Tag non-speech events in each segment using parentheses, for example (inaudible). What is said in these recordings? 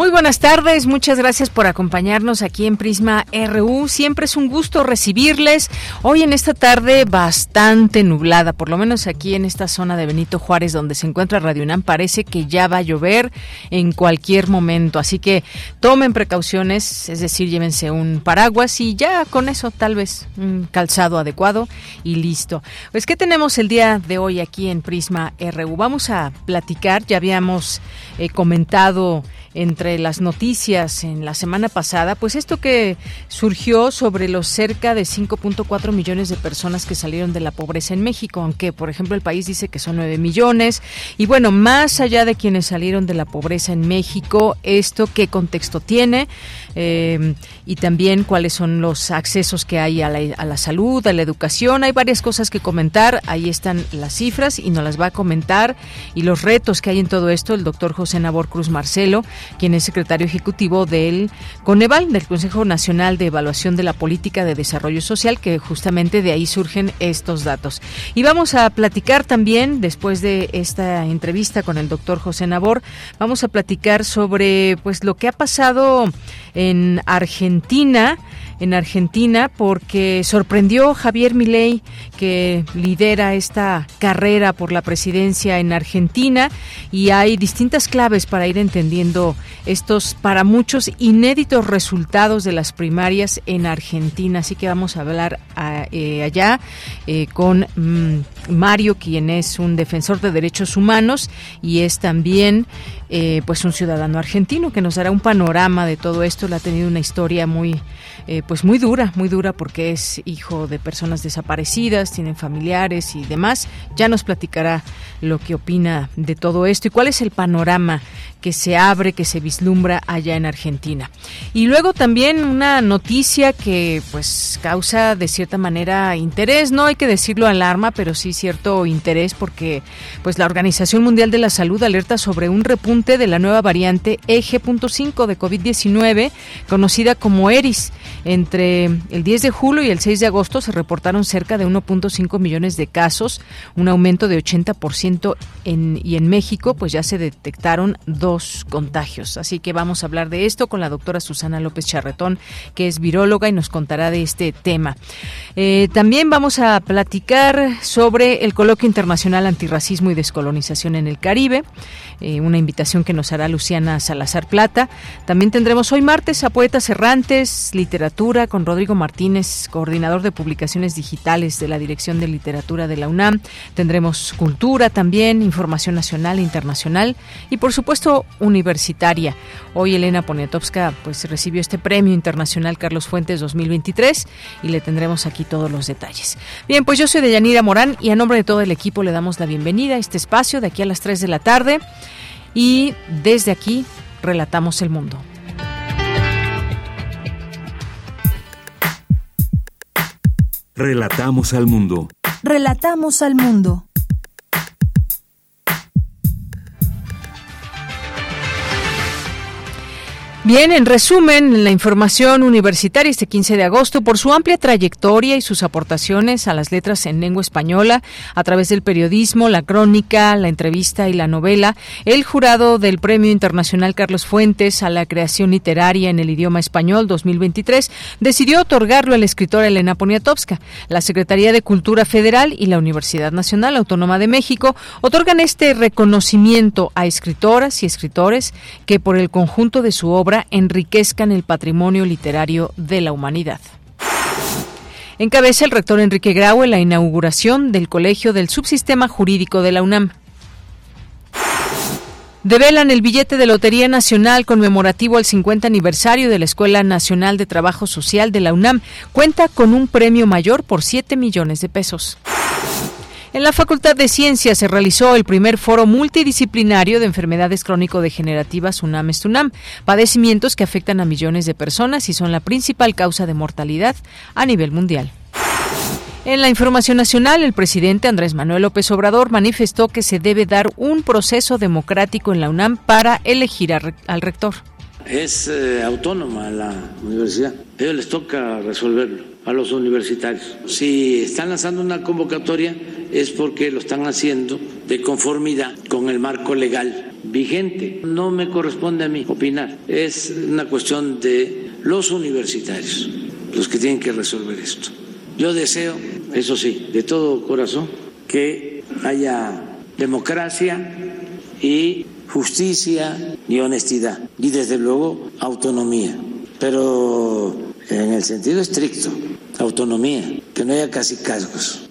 Muy buenas tardes, muchas gracias por acompañarnos aquí en Prisma RU. Siempre es un gusto recibirles. Hoy en esta tarde bastante nublada, por lo menos aquí en esta zona de Benito Juárez donde se encuentra Radio UNAM, parece que ya va a llover en cualquier momento. Así que tomen precauciones, es decir, llévense un paraguas y ya con eso tal vez un calzado adecuado y listo. Pues, ¿qué tenemos el día de hoy aquí en Prisma RU? Vamos a platicar, ya habíamos eh, comentado entre las noticias en la semana pasada, pues esto que surgió sobre los cerca de 5.4 millones de personas que salieron de la pobreza en México, aunque por ejemplo el país dice que son 9 millones. Y bueno, más allá de quienes salieron de la pobreza en México, esto qué contexto tiene eh, y también cuáles son los accesos que hay a la, a la salud, a la educación. Hay varias cosas que comentar. Ahí están las cifras y nos las va a comentar y los retos que hay en todo esto el doctor José Nabor Cruz Marcelo quien es secretario ejecutivo del Coneval, del Consejo Nacional de Evaluación de la Política de Desarrollo Social, que justamente de ahí surgen estos datos. Y vamos a platicar también, después de esta entrevista con el doctor José Nabor, vamos a platicar sobre pues lo que ha pasado en Argentina en Argentina porque sorprendió Javier Milei que lidera esta carrera por la presidencia en Argentina y hay distintas claves para ir entendiendo estos para muchos inéditos resultados de las primarias en Argentina. Así que vamos a hablar eh, allá eh, con mm, Mario, quien es un defensor de derechos humanos y es también eh, pues un ciudadano argentino que nos dará un panorama de todo esto. Él ha tenido una historia muy eh, pues muy dura, muy dura porque es hijo de personas desaparecidas, tienen familiares y demás. Ya nos platicará lo que opina de todo esto y cuál es el panorama que se abre, que se vislumbra allá en Argentina. Y luego también una noticia que pues causa de cierta manera interés, no hay que decirlo alarma, pero sí cierto interés porque pues la Organización Mundial de la Salud alerta sobre un repunte de la nueva variante EG.5 de COVID-19 conocida como ERIS entre el 10 de julio y el 6 de agosto se reportaron cerca de 1.5 millones de casos, un aumento de 80% en, y en México pues ya se detectaron dos contagios. Así que vamos a hablar de esto con la doctora Susana López Charretón, que es viróloga y nos contará de este tema. Eh, también vamos a platicar sobre el Coloquio Internacional Antirracismo y Descolonización en el Caribe, eh, una invitación que nos hará Luciana Salazar Plata. También tendremos hoy martes a Poetas Errantes, Literatura con Rodrigo Martínez, coordinador de publicaciones digitales de la Dirección de Literatura de la UNAM. Tendremos cultura también, información nacional e internacional y por supuesto universitaria. Hoy Elena Poniatowska pues recibió este premio internacional Carlos Fuentes 2023 y le tendremos aquí todos los detalles. Bien, pues yo soy Deyanira Morán y a nombre de todo el equipo le damos la bienvenida a este espacio de aquí a las 3 de la tarde y desde aquí relatamos el mundo. Relatamos al mundo. Relatamos al mundo. Bien, en resumen, la información universitaria este 15 de agosto, por su amplia trayectoria y sus aportaciones a las letras en lengua española, a través del periodismo, la crónica, la entrevista y la novela, el jurado del Premio Internacional Carlos Fuentes a la creación literaria en el idioma español 2023 decidió otorgarlo a la escritora Elena Poniatowska. La Secretaría de Cultura Federal y la Universidad Nacional Autónoma de México otorgan este reconocimiento a escritoras y escritores que por el conjunto de su obra enriquezcan el patrimonio literario de la humanidad. Encabeza el rector Enrique Grau en la inauguración del Colegio del Subsistema Jurídico de la UNAM. Develan el billete de Lotería Nacional conmemorativo al 50 aniversario de la Escuela Nacional de Trabajo Social de la UNAM. Cuenta con un premio mayor por 7 millones de pesos. En la Facultad de Ciencias se realizó el primer foro multidisciplinario de enfermedades crónico-degenerativas UNAM-ESTUNAM, padecimientos que afectan a millones de personas y son la principal causa de mortalidad a nivel mundial. En la información nacional, el presidente Andrés Manuel López Obrador manifestó que se debe dar un proceso democrático en la UNAM para elegir al rector. Es eh, autónoma la universidad. A ellos les toca resolverlo, a los universitarios. Si están lanzando una convocatoria es porque lo están haciendo de conformidad con el marco legal vigente. No me corresponde a mí opinar. Es una cuestión de los universitarios los que tienen que resolver esto. Yo deseo, eso sí, de todo corazón, que haya democracia y justicia y honestidad y desde luego autonomía, pero en el sentido estricto, autonomía, que no haya casi casgos.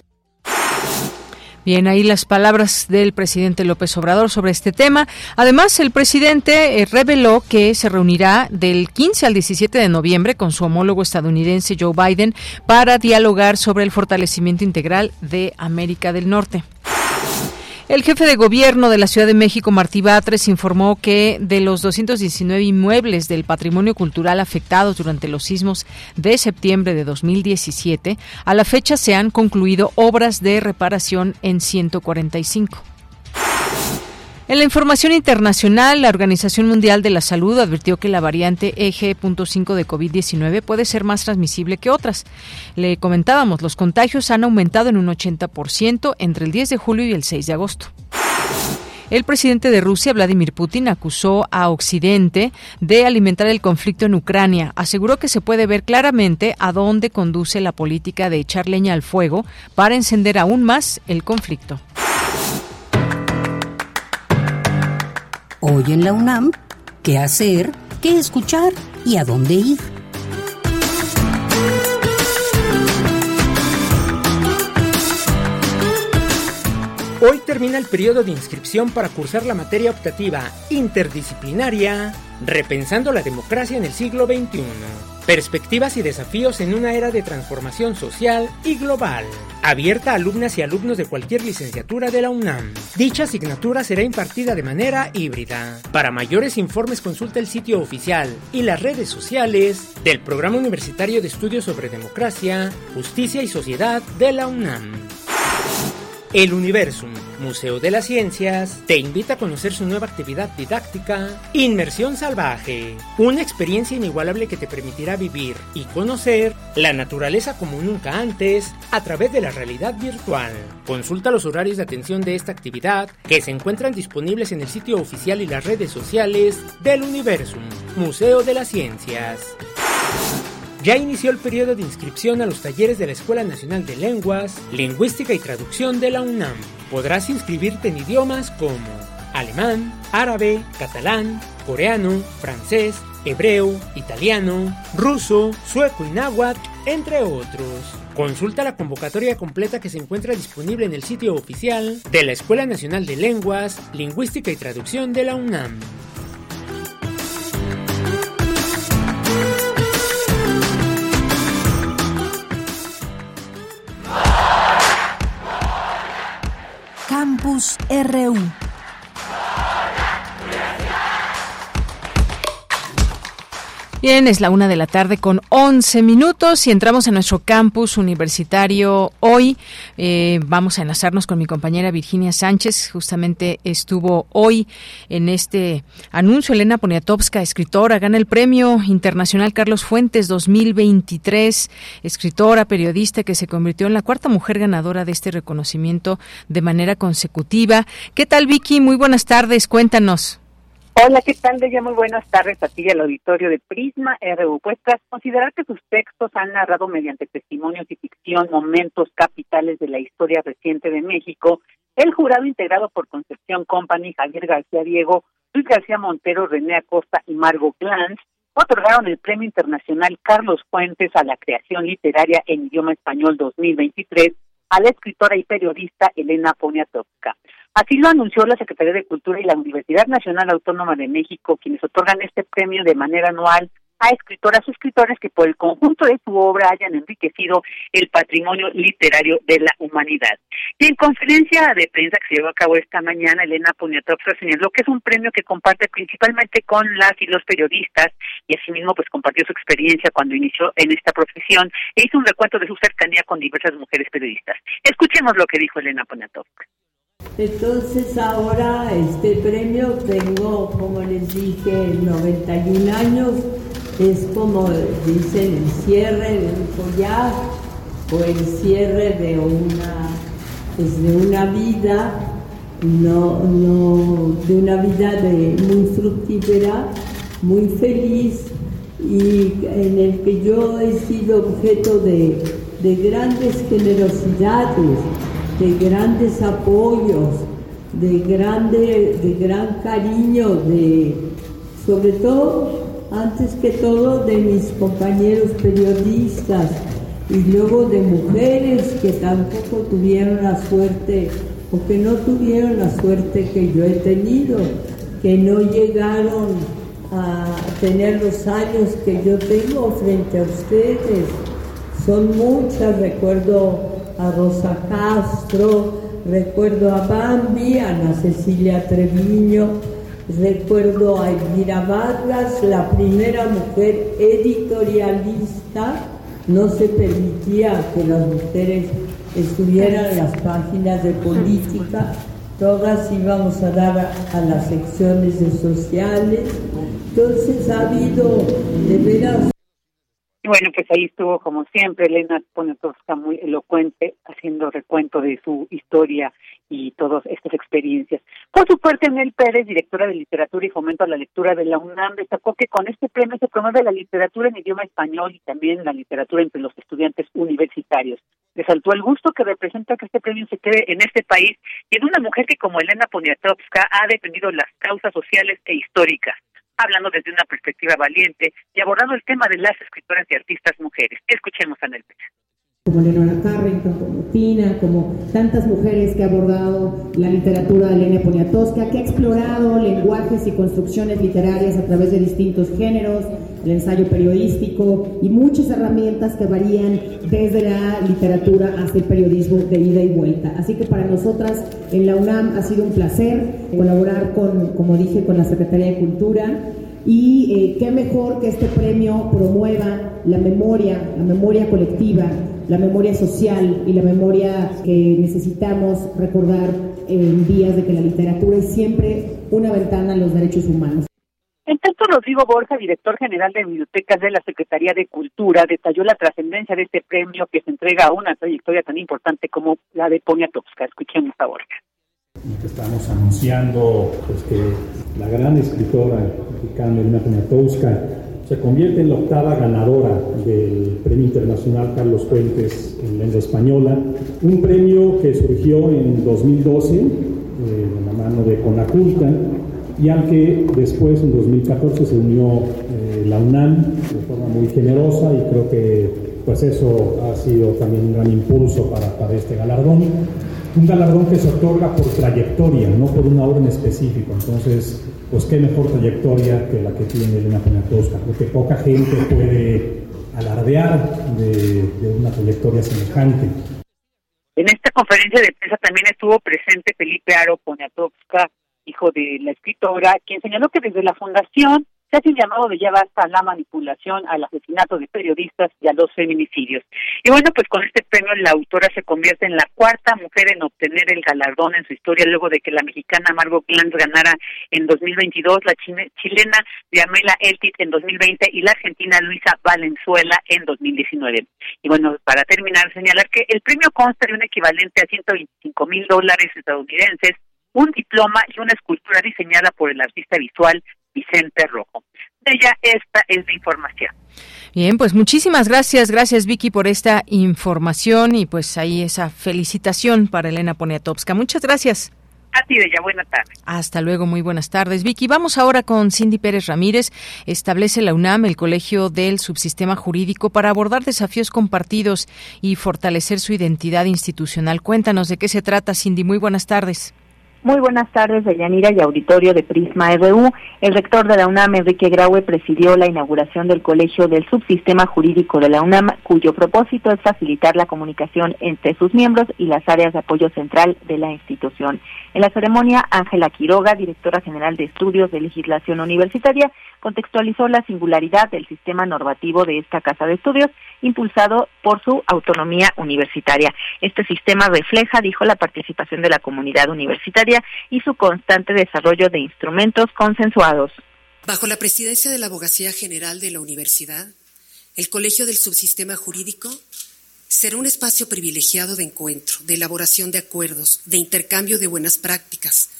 Bien, ahí las palabras del presidente López Obrador sobre este tema. Además, el presidente eh, reveló que se reunirá del 15 al 17 de noviembre con su homólogo estadounidense Joe Biden para dialogar sobre el fortalecimiento integral de América del Norte. El jefe de gobierno de la Ciudad de México, Martí Batres, informó que de los 219 inmuebles del patrimonio cultural afectados durante los sismos de septiembre de 2017, a la fecha se han concluido obras de reparación en 145. En la información internacional, la Organización Mundial de la Salud advirtió que la variante EG.5 de COVID-19 puede ser más transmisible que otras. Le comentábamos, los contagios han aumentado en un 80% entre el 10 de julio y el 6 de agosto. El presidente de Rusia, Vladimir Putin, acusó a Occidente de alimentar el conflicto en Ucrania. Aseguró que se puede ver claramente a dónde conduce la política de echar leña al fuego para encender aún más el conflicto. Hoy en la UNAM, ¿qué hacer? ¿Qué escuchar? ¿Y a dónde ir? Hoy termina el periodo de inscripción para cursar la materia optativa interdisciplinaria Repensando la democracia en el siglo XXI. Perspectivas y desafíos en una era de transformación social y global. Abierta a alumnas y alumnos de cualquier licenciatura de la UNAM. Dicha asignatura será impartida de manera híbrida. Para mayores informes consulta el sitio oficial y las redes sociales del Programa Universitario de Estudios sobre Democracia, Justicia y Sociedad de la UNAM. El Universum, Museo de las Ciencias, te invita a conocer su nueva actividad didáctica, Inmersión Salvaje, una experiencia inigualable que te permitirá vivir y conocer la naturaleza como nunca antes a través de la realidad virtual. Consulta los horarios de atención de esta actividad que se encuentran disponibles en el sitio oficial y las redes sociales del Universum, Museo de las Ciencias. Ya inició el periodo de inscripción a los talleres de la Escuela Nacional de Lenguas, Lingüística y Traducción de la UNAM. Podrás inscribirte en idiomas como alemán, árabe, catalán, coreano, francés, hebreo, italiano, ruso, sueco y náhuatl, entre otros. Consulta la convocatoria completa que se encuentra disponible en el sitio oficial de la Escuela Nacional de Lenguas, Lingüística y Traducción de la UNAM. Campus RU. Bien, es la una de la tarde con 11 minutos y entramos en nuestro campus universitario hoy. Eh, vamos a enlazarnos con mi compañera Virginia Sánchez. Justamente estuvo hoy en este anuncio. Elena Poniatowska, escritora, gana el premio internacional Carlos Fuentes 2023. Escritora, periodista que se convirtió en la cuarta mujer ganadora de este reconocimiento de manera consecutiva. ¿Qué tal, Vicky? Muy buenas tardes. Cuéntanos. Hola, ¿qué tal? De muy buenas tardes a ti y al auditorio de Prisma RU. Pues tras considerar que sus textos han narrado mediante testimonios y ficción momentos capitales de la historia reciente de México, el jurado integrado por Concepción Company, Javier García Diego, Luis García Montero, René Acosta y Margot Glantz otorgaron el Premio Internacional Carlos Fuentes a la Creación Literaria en Idioma Español 2023 a la escritora y periodista Elena Poniatowska. Así lo anunció la Secretaría de Cultura y la Universidad Nacional Autónoma de México, quienes otorgan este premio de manera anual a escritoras o escritores que por el conjunto de su obra hayan enriquecido el patrimonio literario de la humanidad. Y en conferencia de prensa que se llevó a cabo esta mañana, Elena Poniatowska señaló que es un premio que comparte principalmente con las y los periodistas y asimismo pues compartió su experiencia cuando inició en esta profesión e hizo un recuento de su cercanía con diversas mujeres periodistas. Escuchemos lo que dijo Elena Poniatowska. Entonces ahora este premio tengo, como les dije, 91 años, es como dicen el cierre de un collar o el cierre de una, pues, una vida, no, no, de una vida muy fructífera, muy feliz y en el que yo he sido objeto de, de grandes generosidades de grandes apoyos, de, grande, de gran cariño, de, sobre todo, antes que todo, de mis compañeros periodistas y luego de mujeres que tampoco tuvieron la suerte o que no tuvieron la suerte que yo he tenido, que no llegaron a tener los años que yo tengo frente a ustedes. Son muchas, recuerdo a Rosa Castro, recuerdo a Bambi, a Ana Cecilia Treviño, recuerdo a Elvira Vargas, la primera mujer editorialista, no se permitía que las mujeres estuvieran en las páginas de política, todas íbamos a dar a, las secciones sociales, entonces ha habido de veras bueno, pues ahí estuvo como siempre Elena Poniatowska muy elocuente haciendo recuento de su historia y todas estas experiencias. Por su parte, Nel Pérez, directora de Literatura y Fomento a la Lectura de la UNAM, destacó que con este premio se promueve la literatura en idioma español y también la literatura entre los estudiantes universitarios. Resaltó el gusto que representa que este premio se quede en este país y en una mujer que como Elena Poniatowska ha defendido las causas sociales e históricas hablando desde una perspectiva valiente y abordando el tema de las escritoras y artistas mujeres. Escuchemos a Nelson como Leonora como Como tantas mujeres que ha abordado la literatura de Elena Poniatowska, que ha explorado lenguajes y construcciones literarias a través de distintos géneros, el ensayo periodístico y muchas herramientas que varían desde la literatura hasta el periodismo de ida y vuelta. Así que para nosotras en la UNAM ha sido un placer colaborar con, como dije, con la Secretaría de Cultura y eh, qué mejor que este premio promueva la memoria, la memoria colectiva, la memoria social y la memoria que necesitamos recordar en días de que la literatura es siempre una ventana a los derechos humanos. En tanto, Rodrigo Borja, director general de bibliotecas de la Secretaría de Cultura, detalló la trascendencia de este premio que se entrega a una trayectoria tan importante como la de Poniatowska. Escuchemos a Borja. Estamos anunciando pues, que la gran escritora mexicana Elena Poniatowska se convierte en la octava ganadora del Premio Internacional Carlos Fuentes en lengua española, un premio que surgió en 2012 eh, en la mano de Conaculta y al que después en 2014 se unió eh, la UNAM de forma muy generosa y creo que pues eso ha sido también un gran impulso para, para este galardón. Un galardón que se otorga por trayectoria, no por una obra en específico. Entonces, pues qué mejor trayectoria que la que tiene Elena Poniatowska, porque poca gente puede alardear de, de una trayectoria semejante. En esta conferencia de prensa también estuvo presente Felipe Aro Poniatowska, hijo de la escritora, quien señaló que desde la fundación se hace un llamado de ya basta a la manipulación, al asesinato de periodistas y a los feminicidios. Y bueno, pues con este premio la autora se convierte en la cuarta mujer en obtener el galardón en su historia luego de que la mexicana Margot Glantz ganara en 2022, la chilena Diamela Eltit en 2020 y la argentina Luisa Valenzuela en 2019. Y bueno, para terminar, señalar que el premio consta de un equivalente a 125 mil dólares estadounidenses un diploma y una escultura diseñada por el artista visual Vicente Rojo. De ella esta es la información. Bien, pues muchísimas gracias, gracias Vicky por esta información y pues ahí esa felicitación para Elena Poniatowska. Muchas gracias. A ti, Bella, buenas tardes. Hasta luego, muy buenas tardes, Vicky. Vamos ahora con Cindy Pérez Ramírez. Establece la UNAM, el Colegio del Subsistema Jurídico, para abordar desafíos compartidos y fortalecer su identidad institucional. Cuéntanos de qué se trata, Cindy. Muy buenas tardes. Muy buenas tardes, Deyanira y auditorio de Prisma RU. El rector de la UNAM, Enrique Graue, presidió la inauguración del Colegio del Subsistema Jurídico de la UNAM, cuyo propósito es facilitar la comunicación entre sus miembros y las áreas de apoyo central de la institución. En la ceremonia, Ángela Quiroga, directora general de Estudios de Legislación Universitaria, contextualizó la singularidad del sistema normativo de esta Casa de Estudios, impulsado por su autonomía universitaria. Este sistema refleja, dijo, la participación de la comunidad universitaria y su constante desarrollo de instrumentos consensuados. Bajo la presidencia de la Abogacía General de la Universidad, el Colegio del Subsistema Jurídico será un espacio privilegiado de encuentro, de elaboración de acuerdos, de intercambio de buenas prácticas,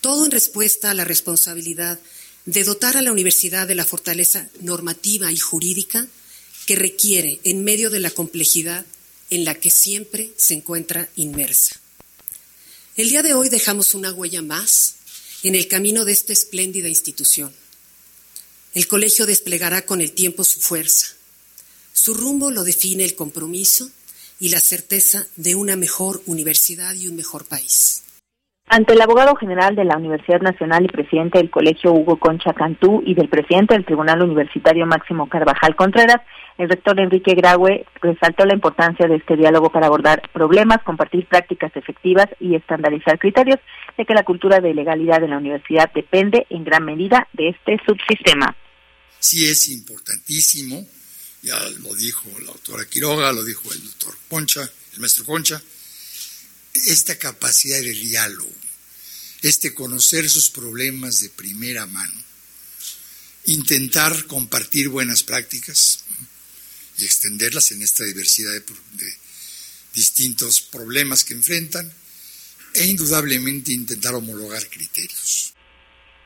todo en respuesta a la responsabilidad de dotar a la universidad de la fortaleza normativa y jurídica que requiere en medio de la complejidad en la que siempre se encuentra inmersa. El día de hoy dejamos una huella más en el camino de esta espléndida institución. El colegio desplegará con el tiempo su fuerza. Su rumbo lo define el compromiso y la certeza de una mejor universidad y un mejor país. Ante el abogado general de la Universidad Nacional y presidente del Colegio Hugo Concha Cantú y del presidente del Tribunal Universitario Máximo Carvajal Contreras, el rector Enrique Graue resaltó la importancia de este diálogo para abordar problemas, compartir prácticas efectivas y estandarizar criterios, de que la cultura de legalidad de la universidad depende en gran medida de este subsistema. Sí es importantísimo, ya lo dijo la doctora Quiroga, lo dijo el doctor Concha, el maestro Concha, esta capacidad de diálogo, este conocer sus problemas de primera mano, intentar compartir buenas prácticas, y extenderlas en esta diversidad de, distintos problemas que enfrentan e indudablemente intentar homologar criterios.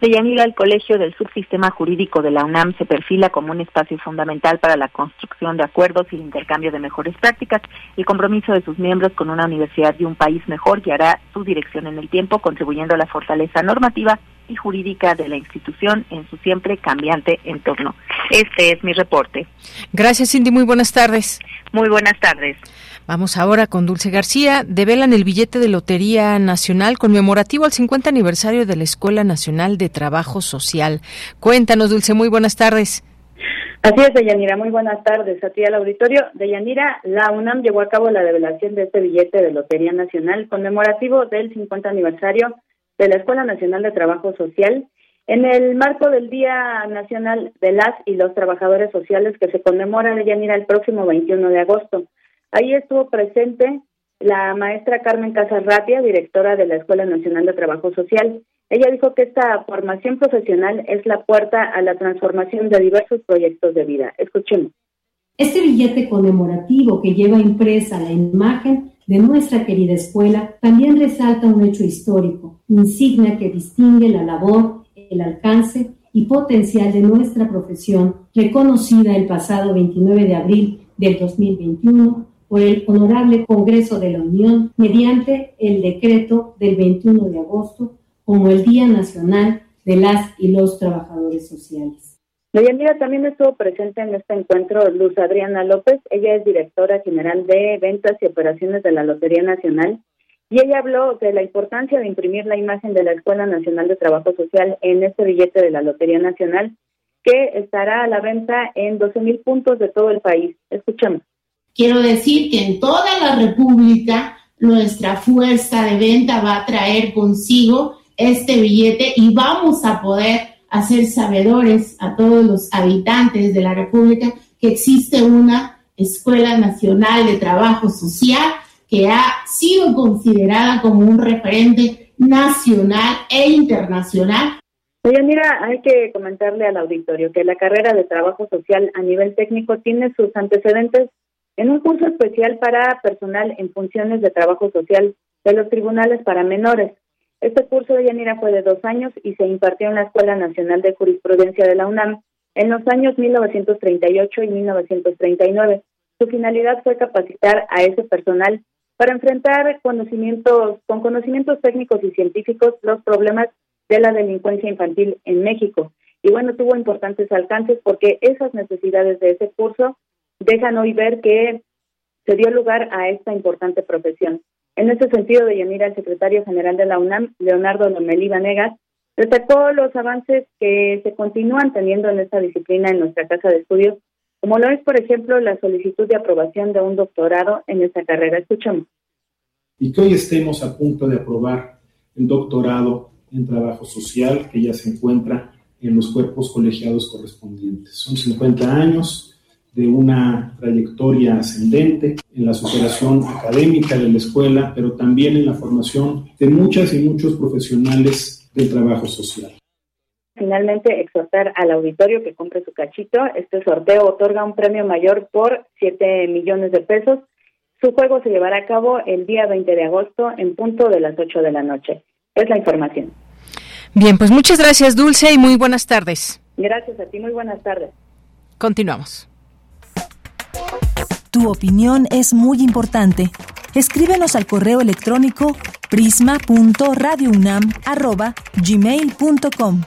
Deyanira, el Colegio del Subsistema Jurídico de la UNAM se perfila como un espacio fundamental para la construcción de acuerdos y el intercambio de mejores prácticas. El compromiso de sus miembros con una universidad y un país mejor guiará su dirección en el tiempo, contribuyendo a la fortaleza normativa y jurídica de la institución en su siempre cambiante entorno. Este es mi reporte. Gracias, Cindy. Muy buenas tardes. Muy buenas tardes. Vamos ahora con Dulce García. Develan el billete de Lotería Nacional conmemorativo al 50 aniversario de la Escuela Nacional de Trabajo Social. Cuéntanos, Dulce. Muy buenas tardes. Así es, Deyanira. Muy buenas tardes a ti al auditorio. Deyanira, la UNAM llevó a cabo la develación de este billete de Lotería Nacional conmemorativo del 50 aniversario de la Escuela Nacional de Trabajo Social en el marco del Día Nacional de las y los Trabajadores Sociales que se conmemora de Yanira el próximo 21 de agosto. Ahí estuvo presente la maestra Carmen Casarratia, directora de la Escuela Nacional de Trabajo Social. Ella dijo que esta formación profesional es la puerta a la transformación de diversos proyectos de vida. Escuchemos. Este billete conmemorativo que lleva impresa la imagen de nuestra querida escuela también resalta un hecho histórico, insignia que distingue la labor, el alcance y potencial de nuestra profesión, reconocida el pasado 29 de abril del 2021 por el Honorable Congreso de la Unión mediante el decreto del 21 de agosto como el Día Nacional de las y los Trabajadores Sociales. Deyanira también estuvo presente en este encuentro Luz Adriana López. Ella es directora general de ventas y operaciones de la Lotería Nacional y ella habló de la importancia de imprimir la imagen de la Escuela Nacional de Trabajo Social en este billete de la Lotería Nacional que estará a la venta en 12 mil puntos de todo el país. Escuchemos. Quiero decir que en toda la República nuestra fuerza de venta va a traer consigo este billete y vamos a poder hacer sabedores a todos los habitantes de la República que existe una Escuela Nacional de Trabajo Social que ha sido considerada como un referente nacional e internacional. Oye, mira, hay que comentarle al auditorio que la carrera de trabajo social a nivel técnico tiene sus antecedentes en un curso especial para personal en funciones de trabajo social de los tribunales para menores, este curso de Yanira fue de dos años y se impartió en la Escuela Nacional de Jurisprudencia de la UNAM en los años 1938 y 1939. Su finalidad fue capacitar a ese personal para enfrentar conocimientos, con conocimientos técnicos y científicos los problemas de la delincuencia infantil en México. Y bueno, tuvo importantes alcances porque esas necesidades de ese curso dejan hoy ver que se dio lugar a esta importante profesión. En ese sentido, de Yanira, el secretario general de la UNAM, Leonardo Lomelí Vanegas, destacó los avances que se continúan teniendo en esta disciplina en nuestra casa de estudios, como lo es, por ejemplo, la solicitud de aprobación de un doctorado en esta carrera. Escuchamos. Y que hoy estemos a punto de aprobar el doctorado en trabajo social que ya se encuentra en los cuerpos colegiados correspondientes. Son 50 años de una trayectoria ascendente en la superación académica de la escuela, pero también en la formación de muchas y muchos profesionales del trabajo social. Finalmente, exhortar al auditorio que compre su cachito. Este sorteo otorga un premio mayor por 7 millones de pesos. Su juego se llevará a cabo el día 20 de agosto en punto de las 8 de la noche. Es la información. Bien, pues muchas gracias, Dulce, y muy buenas tardes. Gracias a ti, muy buenas tardes. Continuamos. Tu opinión es muy importante. Escríbenos al correo electrónico prisma.radiounam@gmail.com.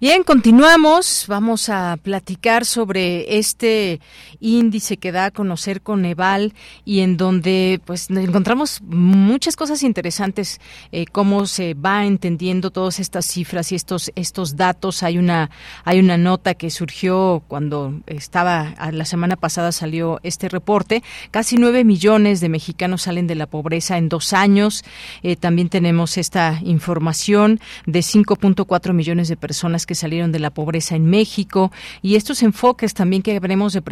Bien, continuamos. Vamos a platicar sobre este índice que da a conocer Coneval y en donde pues encontramos muchas cosas interesantes, eh, cómo se va entendiendo todas estas cifras y estos estos datos. Hay una hay una nota que surgió cuando estaba la semana pasada salió este reporte. Casi nueve millones de mexicanos salen de la pobreza en dos años. Eh, también tenemos esta información de 5.4 millones de personas que salieron de la pobreza en México y estos enfoques también que habremos de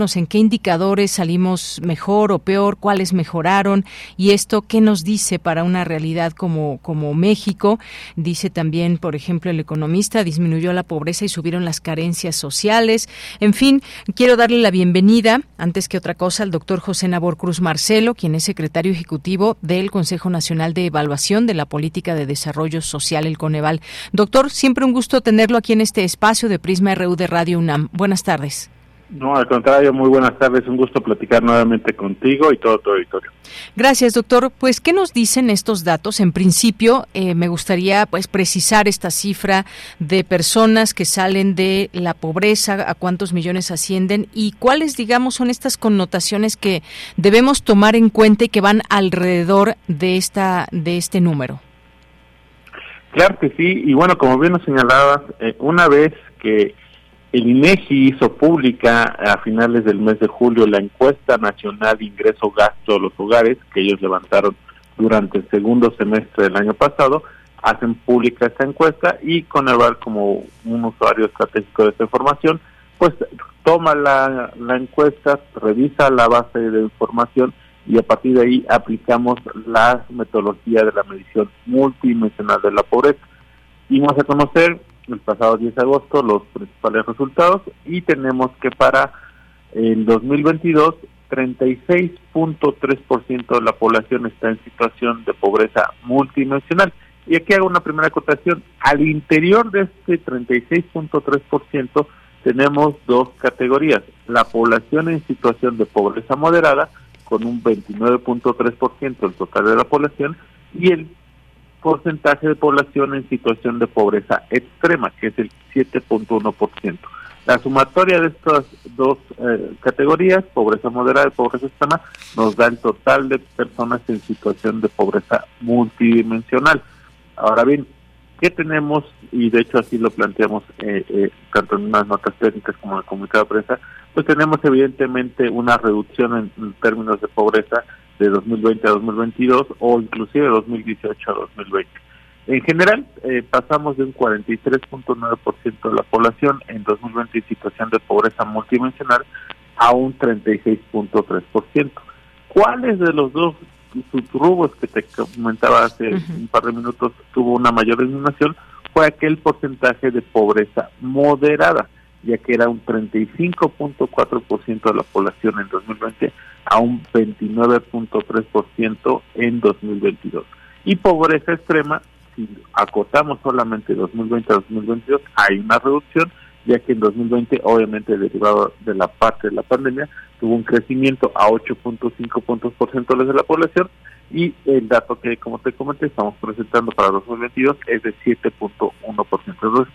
en qué indicadores salimos mejor o peor, cuáles mejoraron y esto qué nos dice para una realidad como, como México. Dice también, por ejemplo, el economista, disminuyó la pobreza y subieron las carencias sociales. En fin, quiero darle la bienvenida, antes que otra cosa, al doctor José Nabor Cruz Marcelo, quien es secretario ejecutivo del Consejo Nacional de Evaluación de la Política de Desarrollo Social, el Coneval. Doctor, siempre un gusto tener aquí en este espacio de Prisma RU de Radio UNAM. Buenas tardes. No, al contrario, muy buenas tardes. Un gusto platicar nuevamente contigo y todo tu auditorio. Gracias, doctor. Pues, ¿qué nos dicen estos datos? En principio, eh, me gustaría pues precisar esta cifra de personas que salen de la pobreza, a cuántos millones ascienden y cuáles, digamos, son estas connotaciones que debemos tomar en cuenta y que van alrededor de esta de este número. Claro que sí, y bueno, como bien nos señalabas, eh, una vez que el INEGI hizo pública a finales del mes de julio la encuesta nacional de ingreso-gasto de los hogares que ellos levantaron durante el segundo semestre del año pasado, hacen pública esta encuesta y Coneval como un usuario estratégico de esta información, pues toma la, encuesta, revisa la base de información y a partir de ahí aplicamos la metodología de la medición multidimensional de la pobreza. Dimos a conocer el pasado 10 de agosto los principales resultados y tenemos que para el 2022 36.3% de la población está en situación de pobreza multidimensional. Y aquí hago una primera acotación. Al interior de este 36.3% tenemos dos categorías. La población en situación de pobreza moderada, con un 29.3% del total de la población, y el porcentaje de población en situación de pobreza extrema, que es el 7.1%. La sumatoria de estas dos eh, categorías, pobreza moderada y pobreza extrema, nos da el total de personas en situación de pobreza multidimensional. Ahora bien, ¿qué tenemos? Y de hecho así lo planteamos eh, eh, tanto en unas notas técnicas como en el comunicado de prensa, pues tenemos evidentemente una reducción en, términos de pobreza de 2020 a 2022 o inclusive de 2018 a 2020. En general, eh, pasamos de un 43.9% de la población en 2020 en situación de pobreza multidimensional a un 36.3%. ¿Cuáles de los dos rubros que te comentaba hace un par de minutos tuvo una mayor disminución? Fue aquel porcentaje de pobreza moderada ya que era un 35.4% de la población en 2020 a un 29.3% en 2022. Y pobreza extrema, si acotamos solamente 2020 a 2022, hay una reducción, ya que en 2020, obviamente derivado de la parte de la pandemia, tuvo un crecimiento a 8.5 puntos porcentuales de la población y el dato que, como te comenté, estamos presentando para 2022 es de 7.1%. Entonces,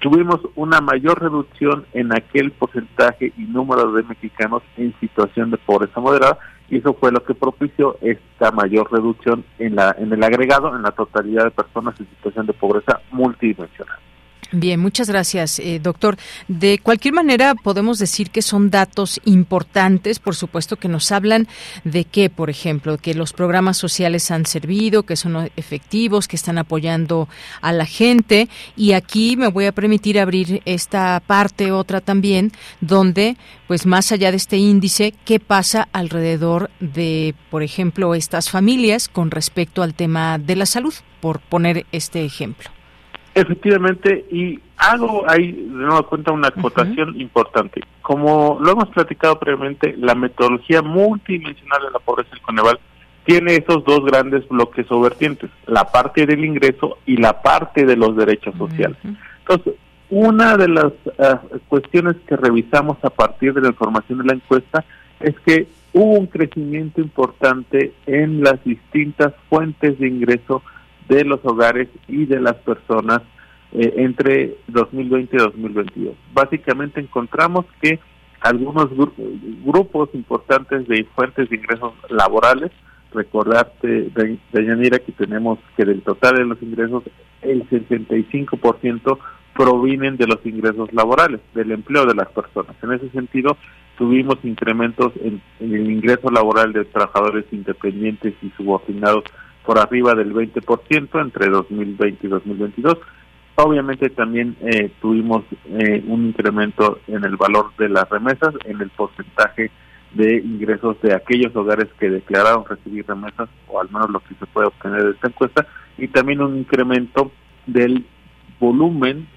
tuvimos una mayor reducción en aquel porcentaje y número de mexicanos en situación de pobreza moderada y eso fue lo que propició esta mayor reducción en la en el agregado en la totalidad de personas en situación de pobreza multidimensional. Bien, muchas gracias, eh, doctor. De cualquier manera, podemos decir que son datos importantes, por supuesto, que nos hablan de que, por ejemplo, que los programas sociales han servido, que son efectivos, que están apoyando a la gente. Y aquí me voy a permitir abrir esta parte, otra también, donde, pues más allá de este índice, ¿qué pasa alrededor de, por ejemplo, estas familias con respecto al tema de la salud? Por poner este ejemplo. Efectivamente, y hago ahí de nuevo cuenta una acotación importante. Como lo hemos platicado previamente, la metodología multidimensional de la pobreza del Coneval tiene esos dos grandes bloques o vertientes, la parte del ingreso y la parte de los derechos sociales. Entonces, una de las ah, cuestiones que revisamos a partir de la información de la encuesta es que hubo un crecimiento importante en las distintas fuentes de ingreso de los hogares y de las personas eh, entre 2020 y 2022. Básicamente encontramos que algunos grupos importantes de fuentes de ingresos laborales, recordarte, Yanira, que tenemos que del total de los ingresos, el 65% provienen de los ingresos laborales, del empleo de las personas. En ese sentido, tuvimos incrementos en el ingreso laboral de trabajadores independientes y subordinados por arriba del 20% entre 2020 y 2022. Obviamente también eh, tuvimos eh, un incremento en el valor de las remesas, en el porcentaje de ingresos de aquellos hogares que declararon recibir remesas, o al menos lo que se puede obtener de esta encuesta, y también un incremento del volumen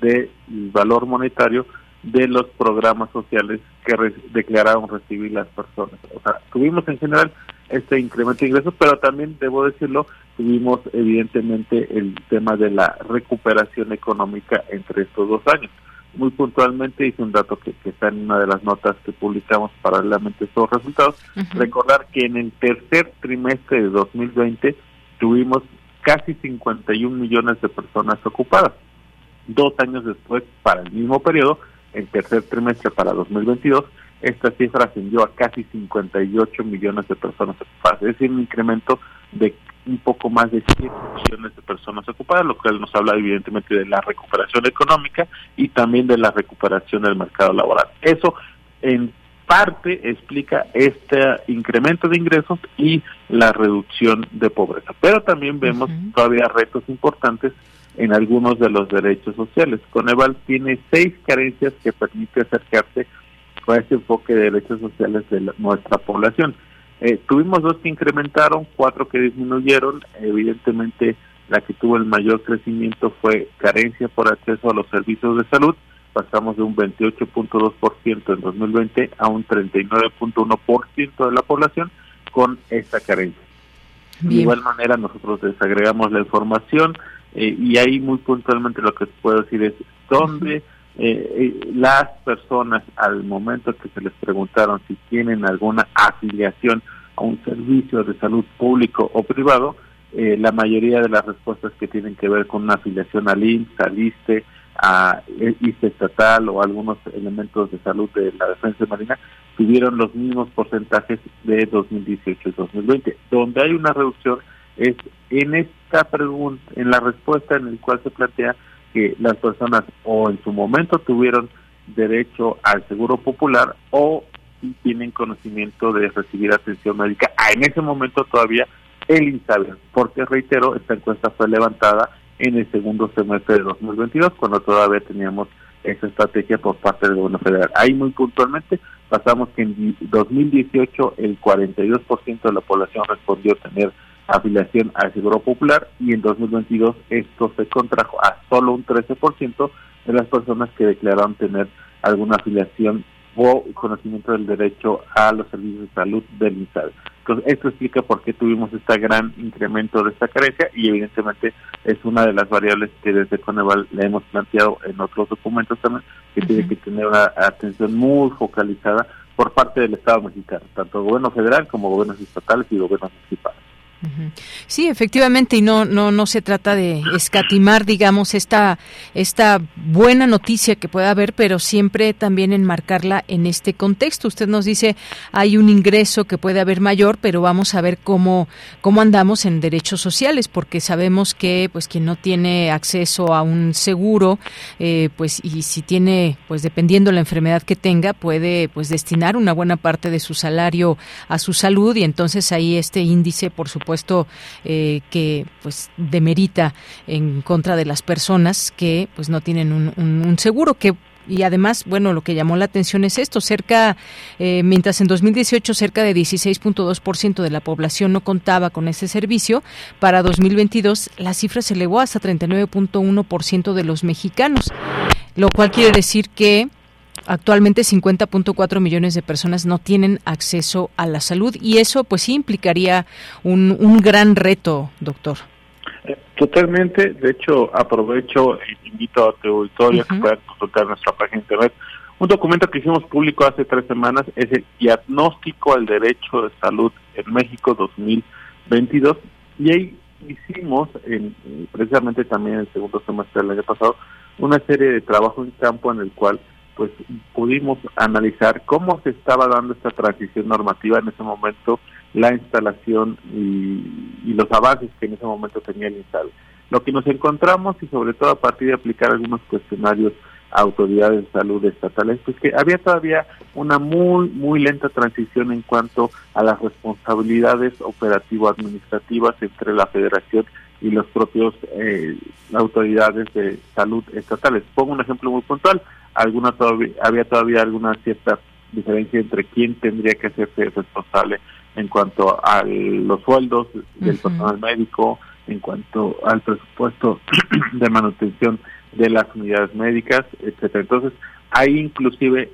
del valor monetario de los programas sociales que declararon recibir las personas. O sea, tuvimos en general este incremento de ingresos, pero también, debo decirlo, tuvimos evidentemente el tema de la recuperación económica entre estos dos años. Muy puntualmente hice un dato que, está en una de las notas que publicamos paralelamente a estos resultados. Recordar que en el tercer trimestre de 2020 tuvimos casi 51 millones de personas ocupadas. Dos años después, para el mismo periodo, el tercer trimestre para 2022, esta cifra ascendió a casi 58 millones de personas ocupadas, es decir, un incremento de un poco más de 7 millones de personas ocupadas, lo cual nos habla evidentemente de la recuperación económica y también de la recuperación del mercado laboral. Eso en parte explica este incremento de ingresos y la reducción de pobreza. Pero también vemos todavía retos importantes en algunos de los derechos sociales. Coneval tiene seis carencias que permite acercarse a este enfoque de derechos sociales de nuestra población. Eh, tuvimos dos que incrementaron, cuatro que disminuyeron. Evidentemente, la que tuvo el mayor crecimiento fue carencia por acceso a los servicios de salud. Pasamos de un 28.2% en 2020 a un 39.1% de la población con esta carencia. De igual manera, nosotros desagregamos la información eh, y ahí muy puntualmente lo que puedo decir es dónde eh, las personas al momento que se les preguntaron si tienen alguna afiliación a un servicio de salud público o privado, eh, la mayoría de las respuestas que tienen que ver con una afiliación al IMSS, al ISTE, a ISTE estatal o algunos elementos de salud de la defensa marina tuvieron los mismos porcentajes de 2018 y 2020. Donde hay una reducción es en esta pregunta, en la respuesta en el cual se plantea que las personas o en su momento tuvieron derecho al seguro popular o tienen conocimiento de recibir atención médica. Ah, en ese momento todavía el INSABE, porque reitero, esta encuesta fue levantada en el segundo semestre de 2022, cuando todavía teníamos esa estrategia por parte del gobierno federal. Ahí muy puntualmente pasamos que en 2018 el 42% de la población respondió tener afiliación al Seguro Popular y en 2022 esto se contrajo a solo un 13% de las personas que declararon tener alguna afiliación o conocimiento del derecho a los servicios de salud del INSABE. Entonces, esto explica por qué tuvimos este gran incremento de esta carencia y evidentemente es una de las variables que desde Coneval le hemos planteado en otros documentos también, que tiene que tener una atención muy focalizada por parte del Estado mexicano, tanto gobierno federal como gobiernos estatales y gobiernos municipales. Sí, efectivamente, y no, no, no se trata de escatimar, digamos, esta, esta buena noticia que pueda haber, pero siempre también enmarcarla en este contexto. Usted nos dice hay un ingreso que puede haber mayor, pero vamos a ver cómo, cómo andamos en derechos sociales, porque sabemos que pues quien no tiene acceso a un seguro, eh, pues y si tiene, pues dependiendo la enfermedad que tenga, puede pues destinar una buena parte de su salario a su salud y entonces ahí este índice, por supuesto, puesto eh, que pues demerita en contra de las personas que pues no tienen un, seguro que y además, bueno, lo que llamó la atención es esto, cerca, eh, mientras en 2018 cerca de 16.2% de la población no contaba con ese servicio, para 2022 la cifra se elevó hasta 39.1% de los mexicanos, lo cual quiere decir que Actualmente 50.4 millones de personas no tienen acceso a la salud y eso pues sí implicaría un, un gran reto, doctor. Eh, totalmente, de hecho aprovecho e invito a tu auditorio a que puedan consultar nuestra página de internet. Un documento que hicimos público hace tres semanas es el Diagnóstico al Derecho de Salud en México 2022 y ahí hicimos, en, precisamente también en el segundo semestre del año pasado, una serie de trabajo en campo en el cual pues pudimos analizar cómo se estaba dando esta transición normativa en ese momento, la instalación y, los avances que en ese momento tenía el INSAL. Lo que nos encontramos y sobre todo a partir de aplicar algunos cuestionarios a autoridades de salud estatales, pues que había todavía una muy, muy lenta transición en cuanto a las responsabilidades operativo-administrativas entre la federación y los propios eh, autoridades de salud estatales. Pongo un ejemplo muy puntual alguna todavía, había todavía alguna cierta diferencia entre quién tendría que hacerse responsable en cuanto a los sueldos del personal médico, en cuanto al presupuesto (clears throat) de manutención de las unidades médicas, etcétera. Entonces, ahí inclusive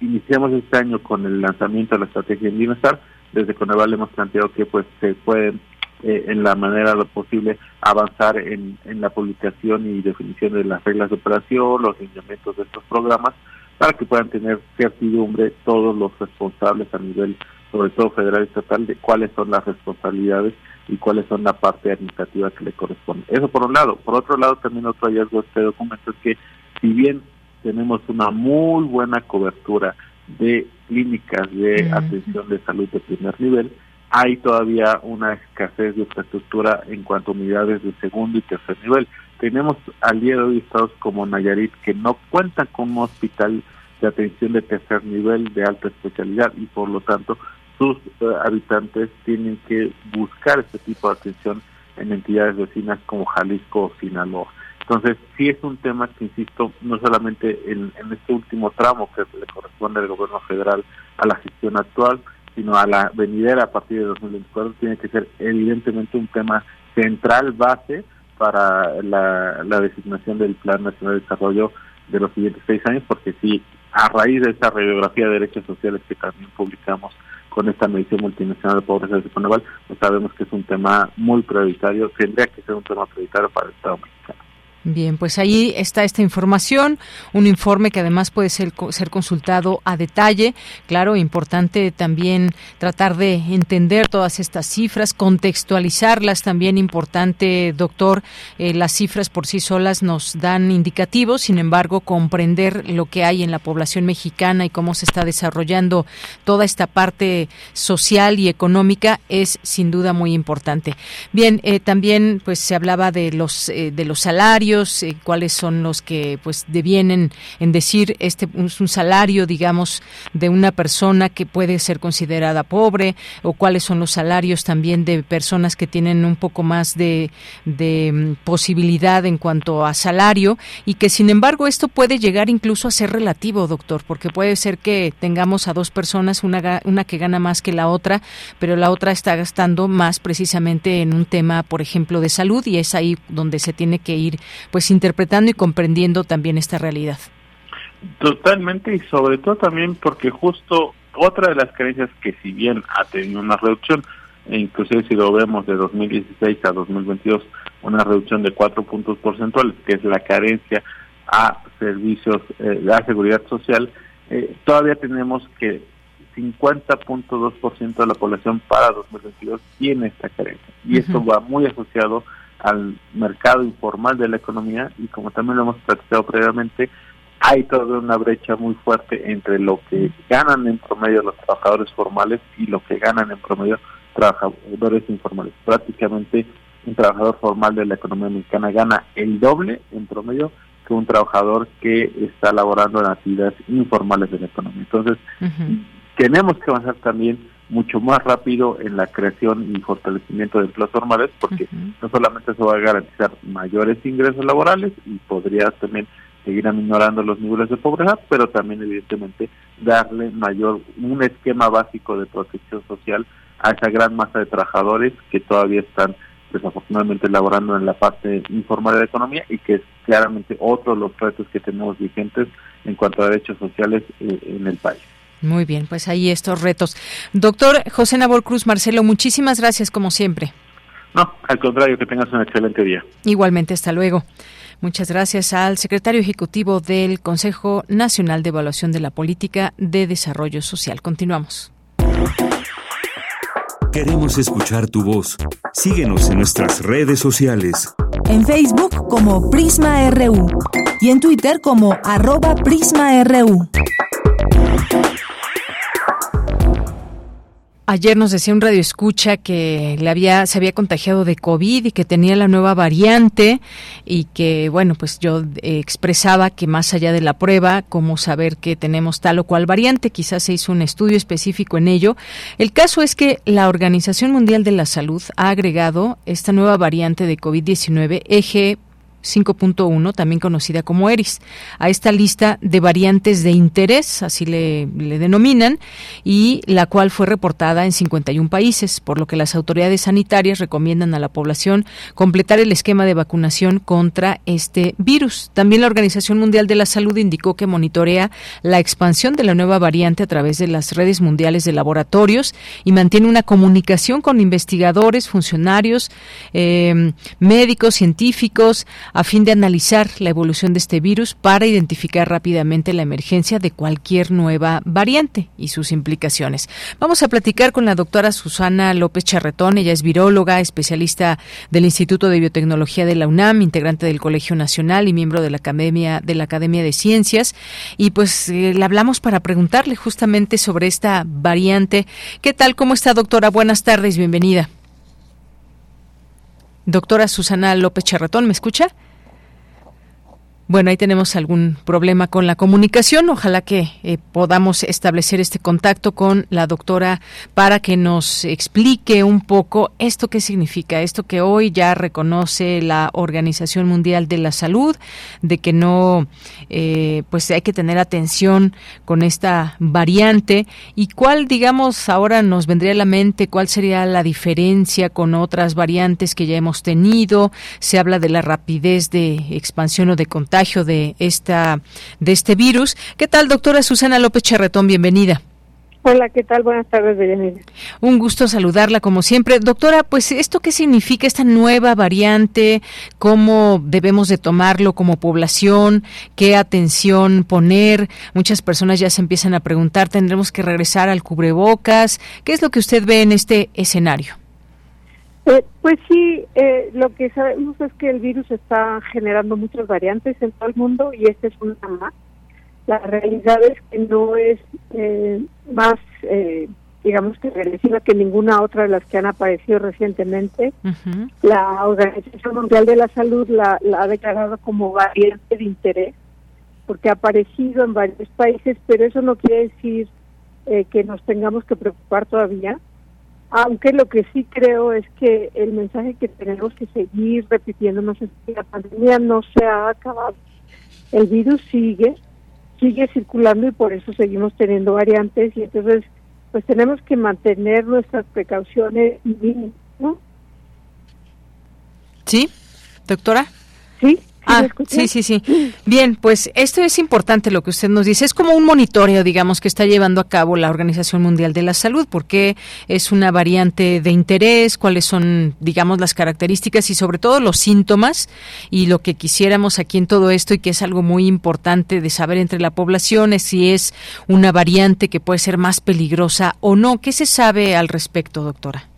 iniciamos este año con el lanzamiento de la estrategia de bienestar. Desde Coneval hemos planteado que pues se pueden eh, en la manera lo posible avanzar en, en la publicación y definición de las reglas de operación, los lineamientos de estos programas, para que puedan tener certidumbre todos los responsables a nivel, sobre todo federal y estatal, de cuáles son las responsabilidades y cuáles son la parte administrativa que le corresponde. Eso por un lado. Por otro lado, también otro hallazgo de este documento es que si bien tenemos una muy buena cobertura de clínicas de atención de salud de primer nivel, hay todavía una escasez de infraestructura en cuanto a unidades de segundo y tercer nivel. Tenemos al día de estados como Nayarit que no cuentan con un hospital de atención de tercer nivel de alta especialidad y por lo tanto sus eh, habitantes tienen que buscar este tipo de atención en entidades vecinas como Jalisco o Sinaloa. Entonces, sí es un tema que, insisto, no solamente en, en este último tramo que le corresponde al gobierno federal a la gestión actual, sino a la venidera a partir de 2024, tiene que ser evidentemente un tema central, base para la, designación del Plan Nacional de Desarrollo de los siguientes seis años, porque sí, a raíz de esa radiografía de derechos sociales que también publicamos con esta medición multinacional de pobreza de Coneval, pues sabemos que es un tema muy prioritario, tendría que ser un tema prioritario para el Estado mexicano. Bien, pues ahí está esta información, un informe que además puede ser, ser consultado a detalle. Claro, importante también tratar de entender todas estas cifras, contextualizarlas también importante, doctor. Eh, las cifras por sí solas nos dan indicativos, sin embargo, comprender lo que hay en la población mexicana y cómo se está desarrollando toda esta parte social y económica es sin duda muy importante. Bien, eh, también pues se hablaba de los eh, de los salarios eh, cuáles son los que pues devienen en decir este es un salario, digamos, de una persona que puede ser considerada pobre o cuáles son los salarios también de personas que tienen un poco más de, de mm, posibilidad en cuanto a salario y que sin embargo esto puede llegar incluso a ser relativo, doctor, porque puede ser que tengamos a dos personas, una, una que gana más que la otra, pero la otra está gastando más precisamente en un tema, por ejemplo, de salud y es ahí donde se tiene que ir pues interpretando y comprendiendo también esta realidad. Totalmente y sobre todo también porque justo otra de las creencias que si bien ha tenido una reducción, e inclusive si lo vemos de 2016 a 2022, una reducción de cuatro puntos porcentuales, que es la carencia a servicios, eh, a seguridad social, eh, todavía tenemos que 50.2% de la población para 2022 tiene esta carencia. Y esto va muy asociado al mercado informal de la economía y como también lo hemos platicado previamente, hay toda una brecha muy fuerte entre lo que ganan en promedio los trabajadores formales y lo que ganan en promedio trabajadores informales. Prácticamente un trabajador formal de la economía mexicana gana el doble en promedio que un trabajador que está laborando en actividades informales de la economía. Entonces, tenemos que avanzar también mucho más rápido en la creación y fortalecimiento de empleos formales, porque no solamente eso va a garantizar mayores ingresos laborales y podría también seguir aminorando los niveles de pobreza, pero también evidentemente darle mayor un esquema básico de protección social a esa gran masa de trabajadores que todavía están desafortunadamente laborando en la parte informal de la economía y que es claramente otro de los retos que tenemos vigentes en cuanto a derechos sociales eh, en el país. Muy bien, pues ahí estos retos. Doctor José Nabor Cruz Marcelo, muchísimas gracias como siempre. No, al contrario, que tengas un excelente día. Igualmente, hasta luego. Muchas gracias al secretario ejecutivo del Consejo Nacional de Evaluación de la Política de Desarrollo Social. Continuamos. Queremos escuchar tu voz. Síguenos en nuestras redes sociales. En Facebook como Prisma RU y en Twitter como arroba PrismaRU. Ayer nos decía un radio escucha que le había, se había contagiado de COVID y que tenía la nueva variante y que, bueno, pues yo eh, expresaba que más allá de la prueba, cómo saber que tenemos tal o cual variante, quizás se hizo un estudio específico en ello. El caso es que la Organización Mundial de la Salud ha agregado esta nueva variante de COVID-19, eje 5.1, también conocida como ERIS, a esta lista de variantes de interés, así le, denominan, y la cual fue reportada en 51 países, por lo que las autoridades sanitarias recomiendan a la población completar el esquema de vacunación contra este virus. También la Organización Mundial de la Salud indicó que monitorea la expansión de la nueva variante a través de las redes mundiales de laboratorios y mantiene una comunicación con investigadores, funcionarios, eh, médicos, científicos, a fin de analizar la evolución de este virus para identificar rápidamente la emergencia de cualquier nueva variante y sus implicaciones. Vamos a platicar con la doctora Susana López Charretón. Ella es viróloga, especialista del Instituto de Biotecnología de la UNAM, integrante del Colegio Nacional y miembro de la Academia de la Academia de Ciencias. Y pues eh, le hablamos para preguntarle justamente sobre esta variante. ¿Qué tal? ¿Cómo está, doctora? Buenas tardes, bienvenida. Doctora Susana López Charratón, ¿me escucha? Bueno, ahí tenemos algún problema con la comunicación. Ojalá que eh, podamos establecer este contacto con la doctora para que nos explique un poco esto qué significa, esto que hoy ya reconoce la Organización Mundial de la Salud, de que no, eh, pues hay que tener atención con esta variante y cuál, digamos, ahora nos vendría a la mente cuál sería la diferencia con otras variantes que ya hemos tenido. Se habla de la rapidez de expansión o de contagio de esta de este virus. ¿Qué tal, doctora Susana López Charretón? Bienvenida. Hola, ¿qué tal? Buenas tardes, Deyanira. Un gusto saludarla como siempre. Doctora, pues esto qué significa esta nueva variante, cómo debemos de tomarlo como población, qué atención poner. Muchas personas ya se empiezan a preguntar, ¿tendremos que regresar al cubrebocas? ¿Qué es lo que usted ve en este escenario? Eh, pues sí, eh, lo que sabemos es que el virus está generando muchas variantes en todo el mundo y esta es una más. La realidad es que no es eh, más, digamos que agresiva que ninguna otra de las que han aparecido recientemente. La Organización Mundial de la Salud la, la ha declarado como variante de interés porque ha aparecido en varios países, pero eso no quiere decir que nos tengamos que preocupar todavía aunque lo que sí creo es que el mensaje que tenemos que seguir repitiéndonos es que la pandemia no se ha acabado. El virus sigue, sigue circulando y por eso seguimos teniendo variantes y entonces pues tenemos que mantener nuestras precauciones ¿no? Sí, doctora. Sí, Ah, sí, sí, sí. Bien, pues esto es importante lo que usted nos dice. Es como un monitoreo, digamos, que está llevando a cabo la Organización Mundial de la Salud, porque es una variante de interés, cuáles son, digamos, las características y sobre todo los síntomas y lo que quisiéramos aquí en todo esto y que es algo muy importante de saber entre la población es si es una variante que puede ser más peligrosa o no. ¿Qué se sabe al respecto, doctora?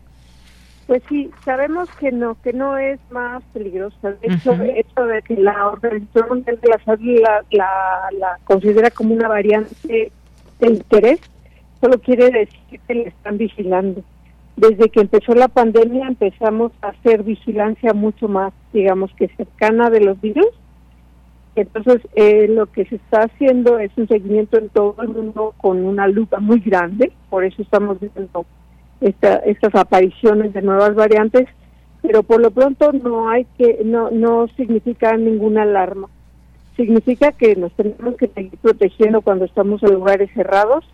Pues sí, sabemos que no, que no es más peligrosa. De hecho, esto de que la Organización Mundial de la Salud la, considera como una variante de interés, solo quiere decir que le están vigilando. Desde que empezó la pandemia empezamos a hacer vigilancia mucho más, digamos que cercana de los virus. Entonces, eh, lo que se está haciendo es un seguimiento en todo el mundo con una lupa muy grande, por eso estamos viendo estas apariciones de nuevas variantes, pero por lo pronto no hay que no no significa ninguna alarma. Significa que nos tenemos que seguir protegiendo cuando estamos en lugares cerrados,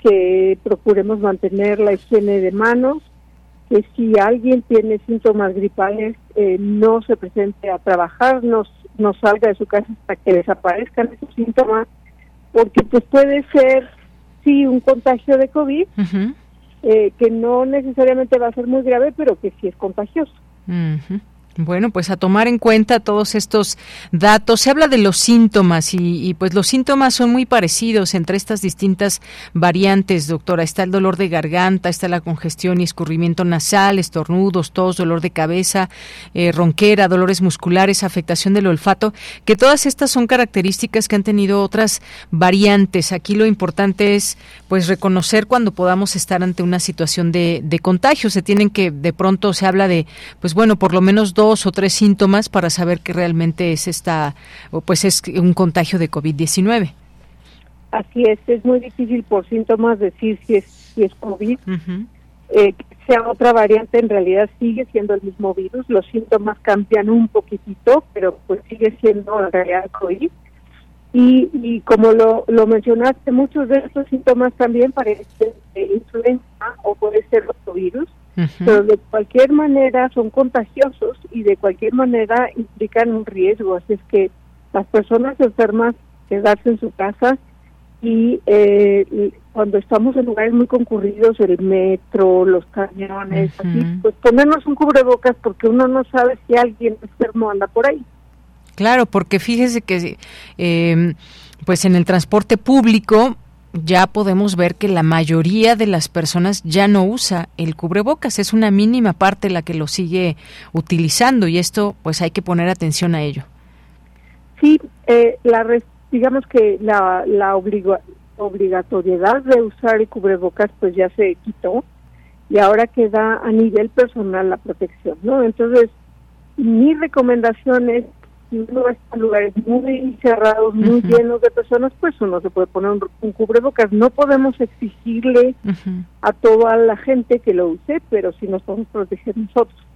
que procuremos mantener la higiene de manos, que si alguien tiene síntomas gripales eh, no se presente a trabajar, no, no salga de su casa hasta que desaparezcan esos síntomas, porque pues puede ser sí un contagio de COVID, eh, que no necesariamente va a ser muy grave, pero que sí es contagioso. Bueno, pues a tomar en cuenta todos estos datos. Se habla de los síntomas y, pues los síntomas son muy parecidos entre estas distintas variantes, doctora. Está el dolor de garganta, está la congestión y escurrimiento nasal, estornudos, tos, dolor de cabeza, eh, ronquera, dolores musculares, afectación del olfato, que todas estas son características que han tenido otras variantes. Aquí lo importante es pues reconocer cuando podamos estar ante una situación de, de contagio. Se tienen que, de pronto se habla de, pues bueno, por lo menos dos o tres síntomas para saber que realmente es esta, pues es un contagio de COVID-19. Así es, es muy difícil por síntomas decir si es, si es COVID. Eh, sea otra variante, en realidad sigue siendo el mismo virus. Los síntomas cambian un poquitito, pero pues sigue siendo en realidad COVID. Y, y como lo, lo mencionaste, muchos de estos síntomas también parecen de influenza o puede ser otro virus pero de cualquier manera son contagiosos y de cualquier manera implican un riesgo. Así es que las personas enfermas quedarse en su casa y eh, cuando estamos en lugares muy concurridos, el metro, los camiones, así, pues ponernos un cubrebocas porque uno no sabe si alguien enfermo anda por ahí. Claro, porque fíjese que eh, pues en el transporte público ya podemos ver que la mayoría de las personas ya no usa el cubrebocas, es una mínima parte la que lo sigue utilizando y esto pues hay que poner atención a ello. Sí, eh, la digamos que la, la obligatoriedad de usar el cubrebocas pues ya se quitó y ahora queda a nivel personal la protección, ¿no? Entonces, mi recomendación es si uno está en lugares muy cerrados, muy llenos de personas, pues uno se puede poner un, cubrebocas. No podemos exigirle a toda la gente que lo use, pero sí nos podemos proteger nosotros.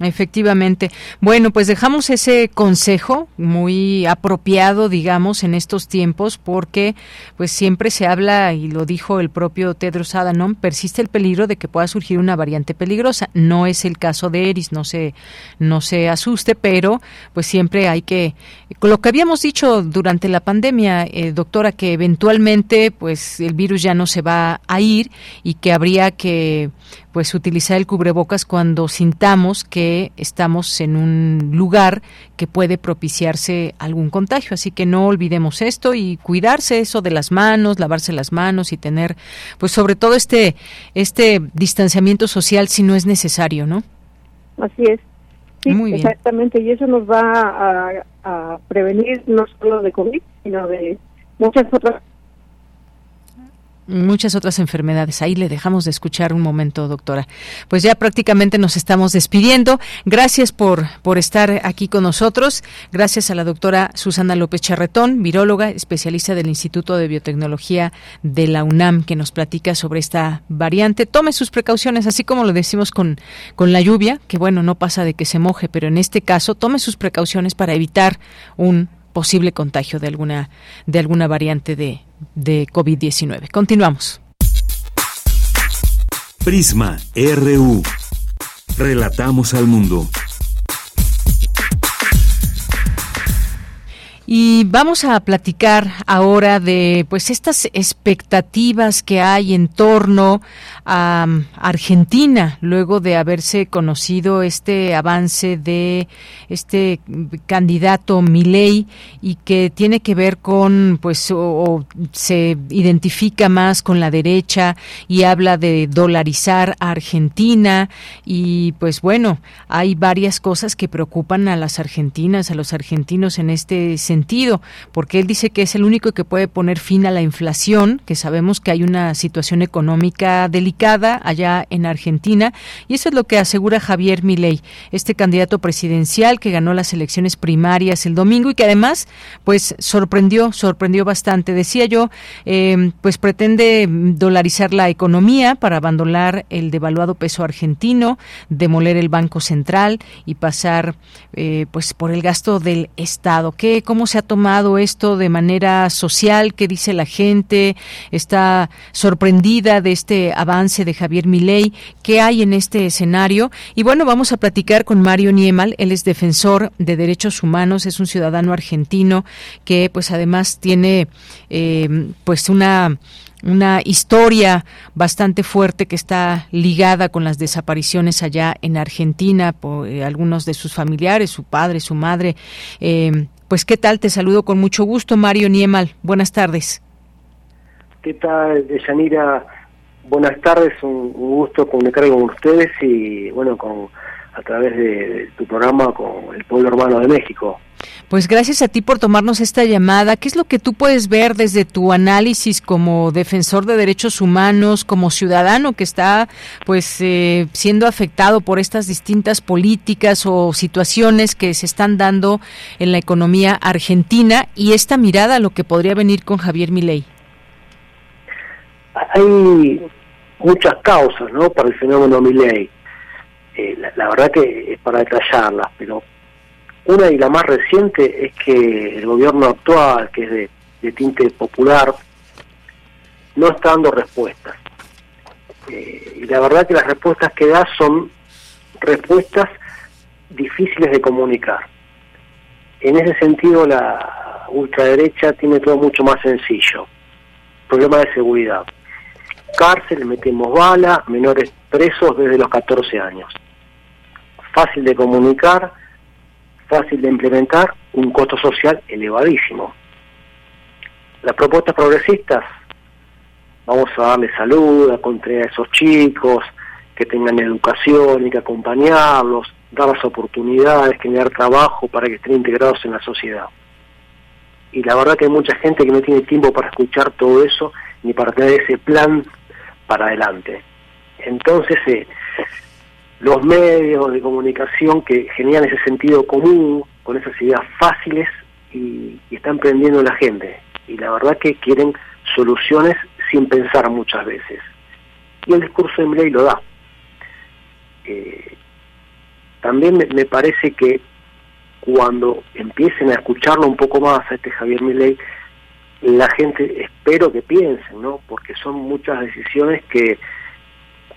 Efectivamente. Bueno, pues dejamos ese consejo muy apropiado, digamos, en estos tiempos, porque pues siempre se habla, y lo dijo el propio Tedros Adhanom, persiste el peligro de que pueda surgir una variante peligrosa. No es el caso de Eris, no se, no se asuste, pero pues siempre hay que, lo que habíamos dicho durante la pandemia, eh, doctora, que eventualmente pues el virus ya no se va a ir y que habría que pues utilizar el cubrebocas cuando sintamos que estamos en un lugar que puede propiciarse algún contagio. Así que no olvidemos esto y cuidarse eso de las manos, lavarse las manos y tener, pues sobre todo este, este distanciamiento social si no es necesario, ¿no? Así es. Sí, Muy exactamente. Y eso nos va a, a prevenir no solo de COVID, sino de muchas otras muchas otras enfermedades. Ahí le dejamos de escuchar un momento, doctora. Pues ya prácticamente nos estamos despidiendo. Gracias por, por estar aquí con nosotros. Gracias a la doctora Susana López Charretón, viróloga, especialista del Instituto de Biotecnología de la UNAM, que nos platica sobre esta variante. Tome sus precauciones, así como lo decimos con, con la lluvia, que bueno, no pasa de que se moje, pero en este caso tome sus precauciones para evitar un posible contagio de alguna, de alguna variante de, de COVID-19. Continuamos. Prisma RU. Relatamos al mundo. Y vamos a platicar ahora de pues estas expectativas que hay en torno a um, Argentina luego de haberse conocido este avance de este candidato Milei y que tiene que ver con pues o, se identifica más con la derecha y habla de dolarizar a Argentina. Y pues bueno, hay varias cosas que preocupan a las argentinas, a los argentinos en este sentido sentido, porque él dice que es el único que puede poner fin a la inflación, que sabemos que hay una situación económica delicada allá en Argentina, y eso es lo que asegura Javier Milei, este candidato presidencial que ganó las elecciones primarias el domingo y que además, pues sorprendió, sorprendió bastante. Decía yo, eh, pues pretende dolarizar la economía para abandonar el devaluado peso argentino, demoler el Banco Central y pasar, eh, pues, por el gasto del Estado. ¿Qué, cómo se ha tomado esto de manera social, qué dice la gente, está sorprendida de este avance de Javier Milei, qué hay en este escenario. Y bueno, vamos a platicar con Mario Niemal, él es defensor de derechos humanos, es un ciudadano argentino que pues además tiene eh, pues una una historia bastante fuerte que está ligada con las desapariciones allá en Argentina por eh, algunos de sus familiares, su padre, su madre. Eh, pues qué tal, te saludo con mucho gusto, Mario Niemal. Buenas tardes. ¿Qué tal, Yanira? Buenas tardes, un, gusto comunicar con ustedes y bueno, con a través de, tu programa con el pueblo hermano de México. Pues gracias a ti por tomarnos esta llamada. ¿Qué es lo que tú puedes ver desde tu análisis como defensor de derechos humanos, como ciudadano que está pues eh, siendo afectado por estas distintas políticas o situaciones que se están dando en la economía argentina y esta mirada a lo que podría venir con Javier Milei? Hay muchas causas, ¿no? Para el fenómeno Milei. Eh, la, verdad que es para detallarlas, pero una y la más reciente es que el gobierno actual, que es de, tinte popular, no está dando respuestas. Eh, y la verdad que las respuestas que da son respuestas difíciles de comunicar. En ese sentido, la ultraderecha tiene todo mucho más sencillo. Problema de seguridad. Cárcel, metemos bala, menores presos desde los 14 años. Fácil de comunicar, fácil de implementar, un costo social elevadísimo. Las propuestas progresistas, vamos a darle salud, a contra a esos chicos, que tengan educación y que acompañarlos, dar las oportunidades, generar trabajo para que estén integrados en la sociedad. Y la verdad que hay mucha gente que no tiene tiempo para escuchar todo eso ni para tener ese plan para adelante. Entonces, eh, los medios de comunicación que generan ese sentido común, con esas ideas fáciles y, están prendiendo la gente. Y la verdad que quieren soluciones sin pensar muchas veces. Y el discurso de Miley lo da. Eh, también me, parece que cuando empiecen a escucharlo un poco más a este Javier Milei, la gente espero que piensen, ¿no? Porque son muchas decisiones que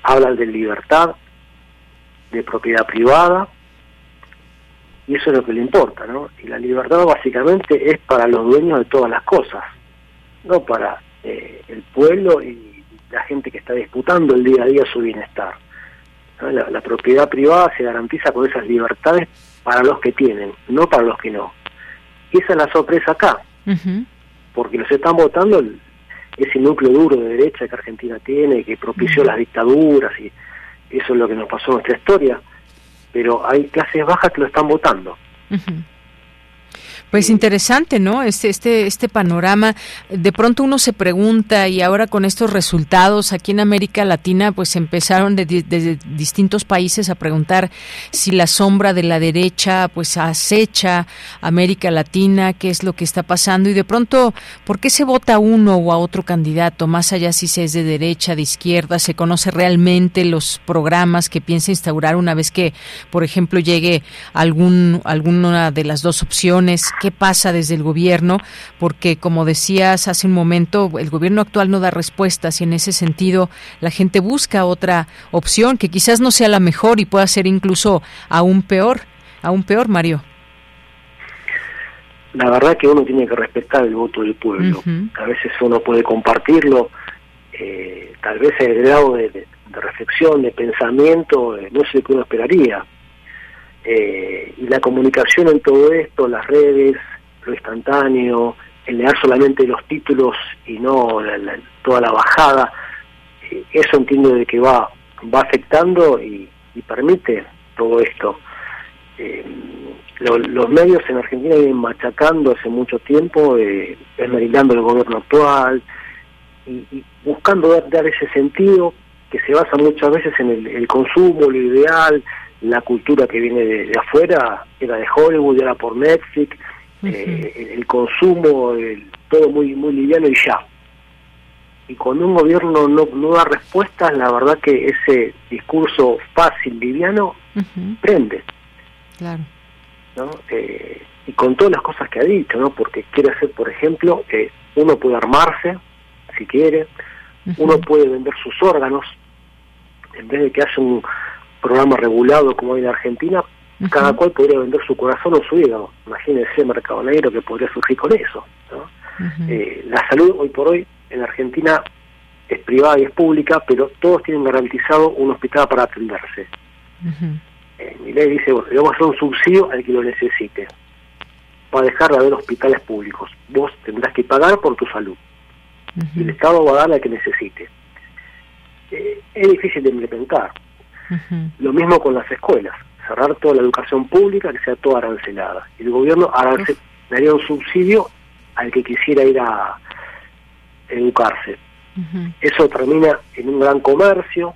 hablan de libertad, de propiedad privada, y eso es lo que le importa, ¿no? Y la libertad básicamente es para los dueños de todas las cosas, no para eh, el pueblo y la gente que está disputando el día a día su bienestar. La, propiedad privada se garantiza con esas libertades para los que tienen, no para los que no. Y esa es la sorpresa acá, porque los están votando ese núcleo duro de derecha que Argentina tiene, que propició las dictaduras y eso es lo que nos pasó en nuestra historia, pero hay clases bajas que lo están votando. Pues interesante, ¿no? Este, este, este panorama. De pronto uno se pregunta y ahora con estos resultados aquí en América Latina, pues empezaron desde distintos países a preguntar si la sombra de la derecha, pues acecha América Latina, qué es lo que está pasando y de pronto, ¿por qué se vota a uno o a otro candidato? Más allá si se es de derecha, de izquierda, se conoce realmente los programas que piensa instaurar una vez que, por ejemplo, llegue algún alguna de las dos opciones qué pasa desde el gobierno, porque como decías hace un momento, el gobierno actual no da respuestas y en ese sentido la gente busca otra opción que quizás no sea la mejor y pueda ser incluso aún peor, aún peor, Mario. la verdad que uno tiene que respetar el voto del pueblo. A veces uno puede compartirlo, eh, tal vez el grado de, reflexión, de pensamiento, eh, no sé qué uno esperaría. Eh, y la comunicación en todo esto, las redes, lo instantáneo, el leer solamente los títulos y no toda la bajada, eso entiendo de que va, va afectando y, permite todo esto. los medios en Argentina vienen machacando hace mucho tiempo, eh, esmerilando el gobierno actual, y, buscando dar, ese sentido que se basa muchas veces en el, consumo, lo ideal, la cultura que viene de, afuera, era de Hollywood, era por Netflix, eh, el, consumo, todo muy muy liviano y ya. Y cuando un gobierno no, no da respuestas, la verdad que ese discurso fácil, liviano, prende. Claro. ¿no? Eh, y con todas las cosas que ha dicho, ¿no? Porque quiere hacer, por ejemplo, que uno puede armarse, si quiere, uno puede vender sus órganos, en vez de que haya un programa regulado como hay en Argentina, cada cual podría vender su corazón o su hígado. Imagínense el mercado negro que podría surgir con eso. Eh, la salud hoy por hoy en Argentina es privada y es pública, pero todos tienen garantizado un hospital para atenderse. Eh, mi ley dice, bueno, le vamos a hacer un subsidio al que lo necesite, para dejar de haber hospitales públicos. Vos tendrás que pagar por tu salud y el Estado va a dar la que necesite. Eh, es difícil de implementar. Lo mismo con las escuelas, cerrar toda la educación pública, que sea toda arancelada. Y el gobierno daría un subsidio al que quisiera ir a educarse. Eso termina en un gran comercio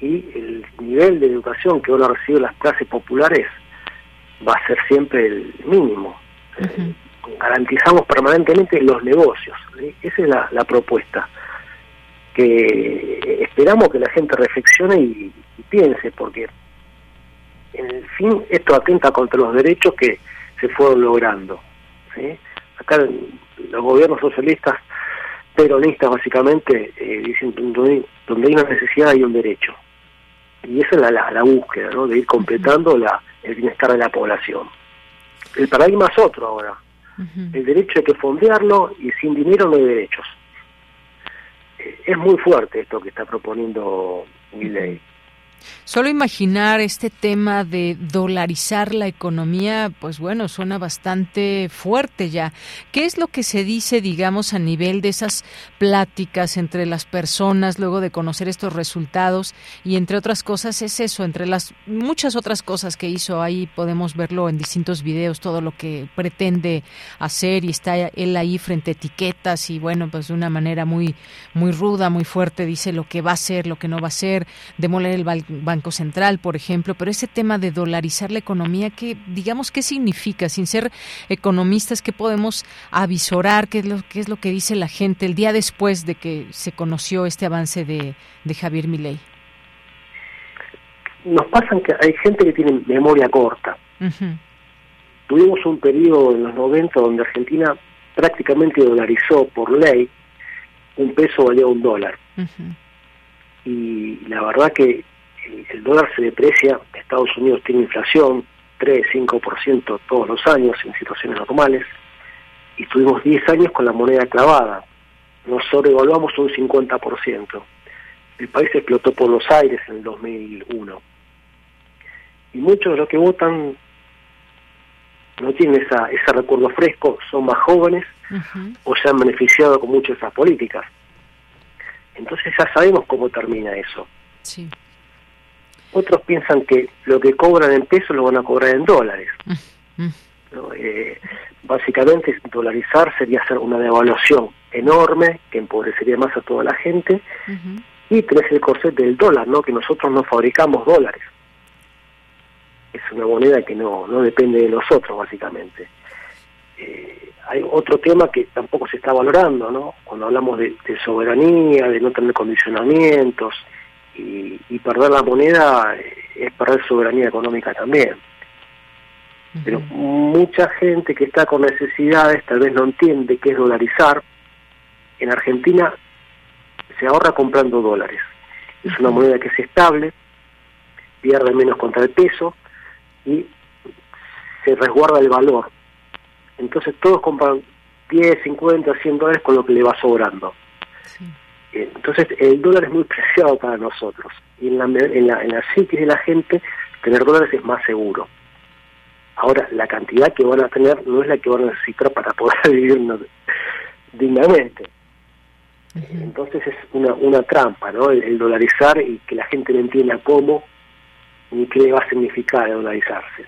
y el nivel de educación que van a recibir las clases populares va a ser siempre el mínimo garantizamos permanentemente los negocios. Esa es la, propuesta. Que esperamos que la gente reflexione y, piense, porque en el fin esto atenta contra los derechos que se fueron logrando. Acá los gobiernos socialistas, peronistas básicamente, eh, dicen donde, donde hay una necesidad hay un derecho. Y esa es la, la, búsqueda, ¿no? de ir completando la, el bienestar de la población. El paradigma es otro ahora el derecho hay que fondearlo y sin dinero no hay derechos. Es muy fuerte esto que está proponiendo mi ley. Solo imaginar este tema de dolarizar la economía, pues bueno, suena bastante fuerte ya. ¿Qué es lo que se dice, digamos, a nivel de esas pláticas entre las personas luego de conocer estos resultados? Y entre otras cosas es eso, entre las muchas otras cosas que hizo ahí, podemos verlo en distintos videos, todo lo que pretende hacer y está él ahí frente a etiquetas y bueno, pues de una manera muy, muy ruda, muy fuerte, dice lo que va a hacer, lo que no va a hacer, demoler el Banco Central, por ejemplo, pero ese tema de dolarizar la economía, ¿qué, digamos, qué significa? Sin ser economistas, ¿qué podemos avisorar? ¿Qué es, lo, qué es lo que dice la gente el día después de que se conoció este avance de, Javier Milei? Nos pasa que hay gente que tiene memoria corta. Tuvimos un periodo en los 90 donde Argentina prácticamente dolarizó por ley, un peso valía un dólar. Y la verdad que el dólar se deprecia, Estados Unidos tiene inflación 3-5% todos los años en situaciones normales, y estuvimos 10 años con la moneda clavada, nos sobrevaluamos un 50%. El país explotó por los aires en el 2001. Y muchos de los que votan no tienen esa, ese recuerdo fresco, son más jóvenes o se han beneficiado con muchas de esas políticas. Entonces ya sabemos cómo termina eso. Sí. Otros piensan que lo que cobran en pesos lo van a cobrar en dólares. Mm, mm. Eh, básicamente, dolarizar sería hacer una devaluación enorme que empobrecería más a toda la gente y tenés el corset del dólar, ¿no? que nosotros no fabricamos dólares. Es una moneda que no, no depende de nosotros, básicamente. Eh, hay otro tema que tampoco se está valorando, ¿no? Cuando hablamos de, de soberanía, de no tener condicionamientos, y, perder la moneda es perder soberanía económica también. Pero mucha gente que está con necesidades tal vez no entiende qué es dolarizar. En Argentina se ahorra comprando dólares. Es una moneda que es estable, pierde menos contra el peso y se resguarda el valor. Entonces todos compran 10, 50, 100 dólares con lo que le va sobrando. Eh, entonces el dólar es muy preciado para nosotros. Y en la, en, la, en la psiquis de la gente, tener dólares es más seguro. Ahora, la cantidad que van a tener no es la que van a necesitar para poder (laughs) vivir dignamente. Entonces es una, una trampa, ¿no? El, dolarizar y que la gente no entienda cómo ni qué le va a significar dolarizarse.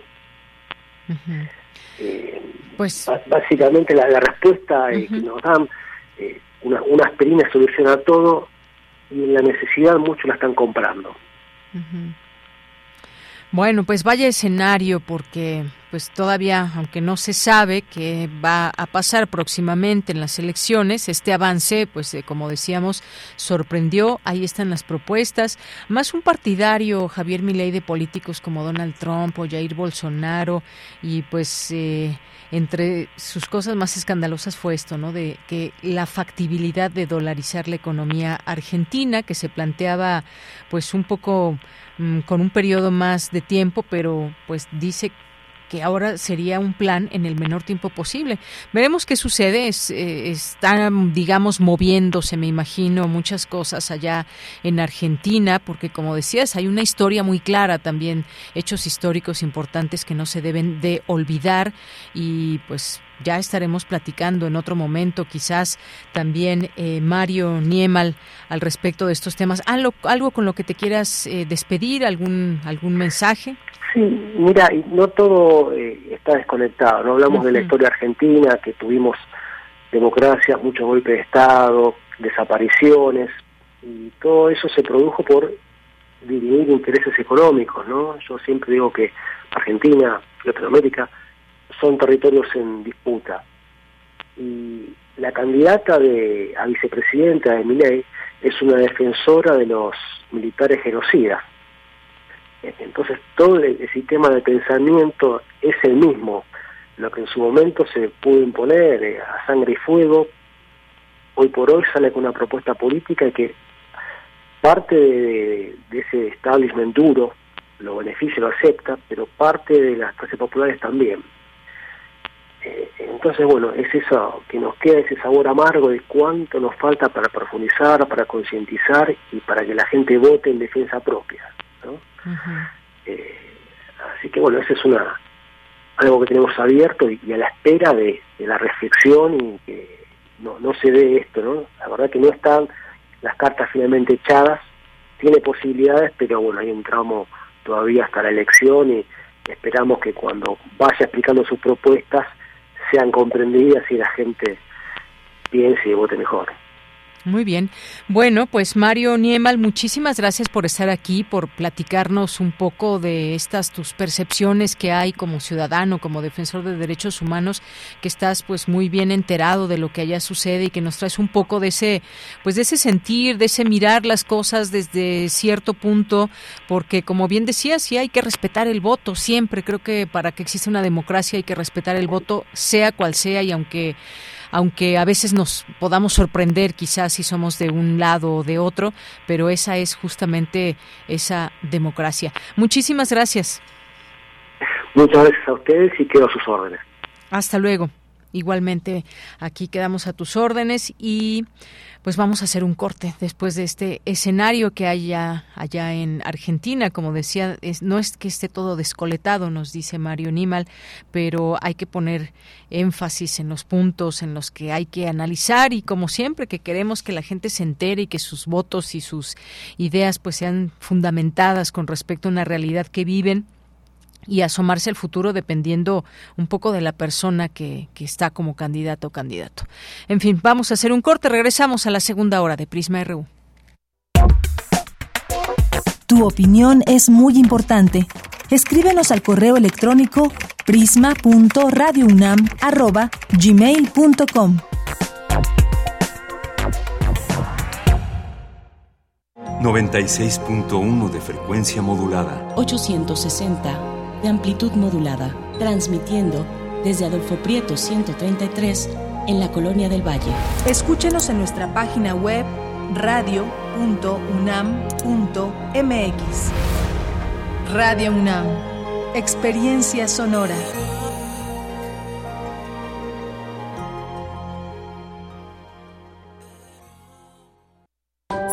Eh, pues básicamente la, respuesta que nos dan eh, una, una aspirina soluciona todo y en la necesidad muchos la están comprando. Bueno, pues vaya escenario porque pues todavía, aunque no se sabe qué va a pasar próximamente en las elecciones, este avance, pues eh, como decíamos, sorprendió. Ahí están las propuestas. Más un partidario, Javier Milei, de políticos como Donald Trump o Jair Bolsonaro, y pues eh, entre sus cosas más escandalosas fue esto, ¿no? De que la factibilidad de dolarizar la economía argentina, que se planteaba, pues un poco mm, con un periodo más de tiempo, pero pues dice que ahora sería un plan en el menor tiempo posible. Veremos qué sucede. Es, eh, están, digamos, moviéndose, me imagino, muchas cosas allá en Argentina, porque como decías, hay una historia muy clara también, hechos históricos importantes que no se deben de olvidar y pues ya estaremos platicando en otro momento, quizás también eh, Mario Niemal al respecto de estos temas. ¿Algo, algo con lo que te quieras eh, despedir? ¿Algún, algún mensaje? Sí, mira, no todo eh, está desconectado. No hablamos de la historia argentina, que tuvimos democracia, muchos golpes de Estado, desapariciones, y todo eso se produjo por dividir intereses económicos, ¿no? Yo siempre digo que Argentina y Latinoamérica son territorios en disputa. Y la candidata de, a vicepresidenta de Miley es una defensora de los militares genocidas. Entonces todo el, sistema de pensamiento es el mismo, lo que en su momento se pudo imponer eh, a sangre y fuego, hoy por hoy sale con una propuesta política que parte de, ese establishment duro lo beneficia, lo acepta, pero parte de las clases populares también. Eh, entonces, bueno, es eso que nos queda, ese sabor amargo de cuánto nos falta para profundizar, para concientizar y para que la gente vote en defensa propia. ¿no? Eh, así que bueno, eso es una algo que tenemos abierto y, a la espera de, la reflexión y que no, no se ve esto, ¿no? La verdad que no están las cartas finalmente echadas, tiene posibilidades, pero bueno, hay un tramo todavía hasta la elección y esperamos que cuando vaya explicando sus propuestas sean comprendidas y la gente piense y vote mejor. Muy bien. Bueno, pues Mario Niemal, muchísimas gracias por estar aquí, por platicarnos un poco de estas tus percepciones que hay como ciudadano, como defensor de derechos humanos, que estás pues muy bien enterado de lo que allá sucede y que nos traes un poco de ese pues de ese sentir, de ese mirar las cosas desde cierto punto, porque como bien decías, sí hay que respetar el voto siempre, creo que para que exista una democracia hay que respetar el voto sea cual sea y aunque aunque a veces nos podamos sorprender quizás si somos de un lado o de otro, pero esa es justamente esa democracia. Muchísimas gracias. Muchas gracias a ustedes y quedo a sus órdenes. Hasta luego. Igualmente, aquí quedamos a tus órdenes y pues vamos a hacer un corte después de este escenario que hay allá en Argentina. Como decía, no es que esté todo descoletado, nos dice Mario Nimal, pero hay que poner énfasis en los puntos en los que hay que analizar y como siempre que queremos que la gente se entere y que sus votos y sus ideas pues sean fundamentadas con respecto a una realidad que viven y asomarse al futuro dependiendo un poco de la persona que, que, está como candidato o candidato. En fin, vamos a hacer un corte, regresamos a la segunda hora de Prisma RU. Tu opinión es muy importante. Escríbenos al correo electrónico prisma.radiounam@gmail.com. ...96.1 de frecuencia modulada... ...860 de amplitud modulada, transmitiendo desde Adolfo Prieto 133 en la Colonia del Valle. Escúchenos en nuestra página web radio.unam.mx. Radio UNAM, experiencia sonora.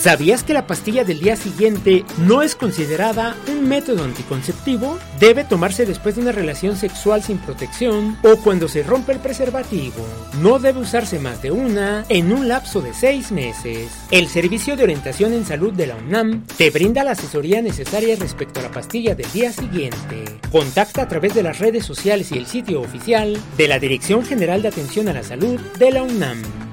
¿Sabías que la pastilla del día siguiente no es considerada un método anticonceptivo? Debe tomarse después de una relación sexual sin protección o cuando se rompe el preservativo. No debe usarse más de una en un lapso de seis meses. El Servicio de Orientación en Salud de la UNAM te brinda la asesoría necesaria respecto a la pastilla del día siguiente. Contacta a través de las redes sociales y el sitio oficial de la Dirección General de Atención a la Salud de la UNAM.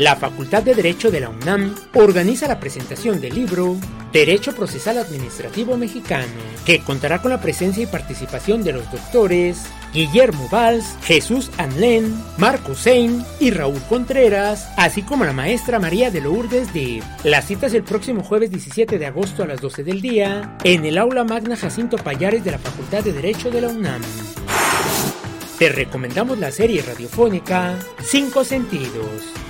La Facultad de Derecho de la UNAM organiza la presentación del libro Derecho Procesal Administrativo Mexicano, que contará con la presencia y participación de los doctores Guillermo Valls, Jesús Anlen, Marco Sein y Raúl Contreras, así como la maestra María de Lourdes de La cita es el próximo jueves 17 de agosto a las 12 del día en el aula magna Jacinto Payares de la Facultad de Derecho de la UNAM. Te recomendamos la serie radiofónica Cinco Sentidos,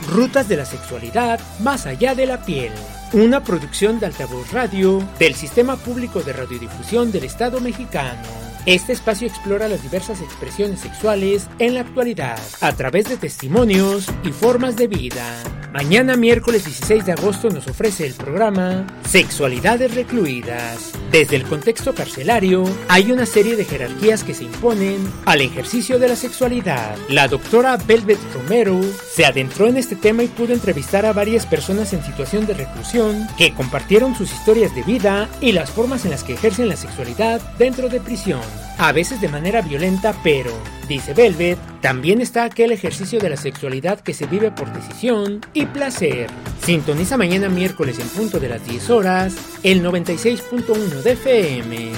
Rutas de la Sexualidad más allá de la piel. Una producción de Altavoz Radio del Sistema Público de Radiodifusión del Estado mexicano. Este espacio explora las diversas expresiones sexuales en la actualidad a través de testimonios y formas de vida. Mañana miércoles 16 de agosto nos ofrece el programa Sexualidades Recluidas. Desde el contexto carcelario hay una serie de jerarquías que se imponen al ejercicio de la sexualidad. La doctora Velvet Romero se adentró en este tema y pudo entrevistar a varias personas en situación de reclusión que compartieron sus historias de vida y las formas en las que ejercen la sexualidad dentro de prisión. A veces de manera violenta, pero, dice Velvet, también está aquel ejercicio de la sexualidad que se vive por decisión y placer. Sintoniza mañana miércoles en punto de las 10 horas el 96.1 de FM.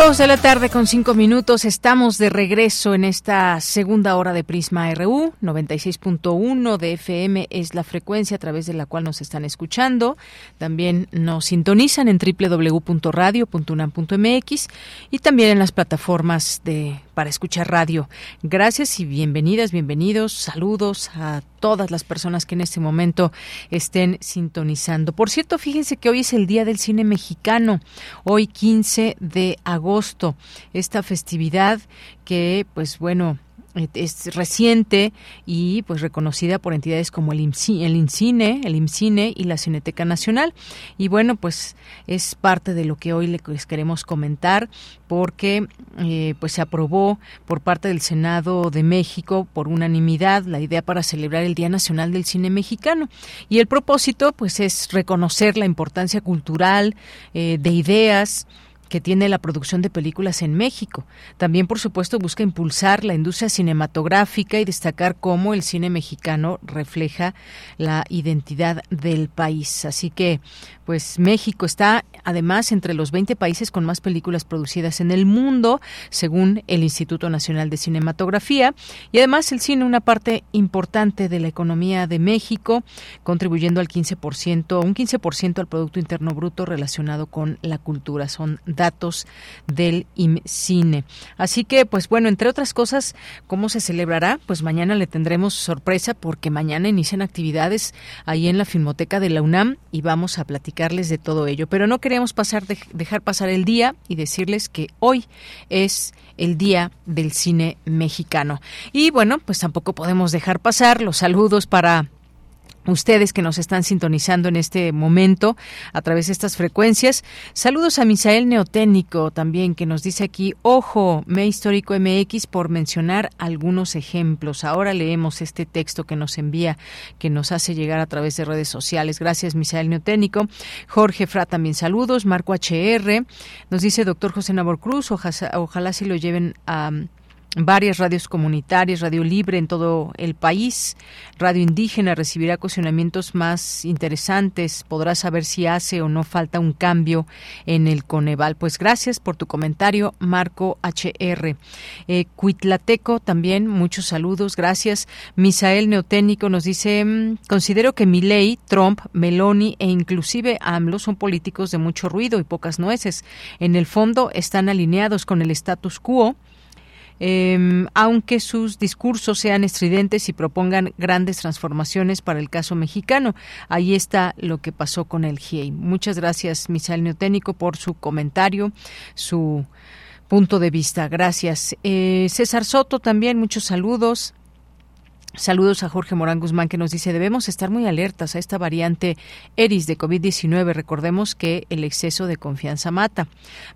Dos de la tarde con cinco minutos. Estamos de regreso en esta segunda hora de Prisma RU. 96.1 de FM es la frecuencia a través de la cual nos están escuchando. También nos sintonizan en www.radio.unam.mx y también en las plataformas de para escuchar radio. Gracias y bienvenidas, bienvenidos. Saludos a todas las personas que en este momento estén sintonizando. Por cierto, fíjense que hoy es el Día del Cine Mexicano, hoy 15 de agosto, esta festividad que, pues bueno, es reciente y pues reconocida por entidades como el, el INCINE, el IMCINE y la Cineteca Nacional. Y bueno, pues es parte de lo que hoy les queremos comentar porque eh, pues se aprobó por parte del Senado de México por unanimidad la idea para celebrar el Día Nacional del Cine Mexicano. Y el propósito pues es reconocer la importancia cultural eh, de ideas, que tiene la producción de películas en México. También, por supuesto, busca impulsar la industria cinematográfica y destacar cómo el cine mexicano refleja la identidad del país. Así que, pues México está además entre los 20 países con más películas producidas en el mundo, según el Instituto Nacional de Cinematografía, y además el cine una parte importante de la economía de México, contribuyendo al 15%, un 15% al producto interno bruto relacionado con la cultura. Son datos del IMCINE. Así que, pues bueno, entre otras cosas, ¿cómo se celebrará? Pues mañana le tendremos sorpresa porque mañana inician actividades ahí en la Filmoteca de la UNAM y vamos a platicarles de todo ello. Pero no queremos pasar dejar pasar el día y decirles que hoy es el Día del Cine Mexicano. Y bueno, pues tampoco podemos dejar pasar los saludos para ustedes que nos están sintonizando en este momento a través de estas frecuencias. Saludos a Misael Neotécnico también que nos dice aquí, ojo, Me Histórico MX por mencionar algunos ejemplos. Ahora leemos este texto que nos envía, que nos hace llegar a través de redes sociales. Gracias, Misael Neotécnico. Jorge Fra también saludos. Marco HR nos dice, doctor José Nabor Cruz, ojalá, ojalá si lo lleven a varias radios comunitarias, Radio Libre en todo el país, Radio Indígena recibirá cuestionamientos más interesantes, podrá saber si hace o no falta un cambio en el Coneval. Pues gracias por tu comentario, Marco HR. Eh, Cuitlateco también, muchos saludos, gracias. Misael Neotécnico nos dice, mm, considero que Milei, Trump, Meloni e inclusive AMLO son políticos de mucho ruido y pocas nueces. En el fondo están alineados con el status quo Em, aunque sus discursos sean estridentes y propongan grandes transformaciones para el caso mexicano. Ahí está lo que pasó con el GIEI. Muchas gracias, Misael Neoténico, por su comentario, su punto de vista. Gracias. Eh, César Soto también, muchos saludos. Saludos a Jorge Morán Guzmán que nos dice debemos estar muy alertas a esta variante ERIS de COVID-19. Recordemos que el exceso de confianza mata.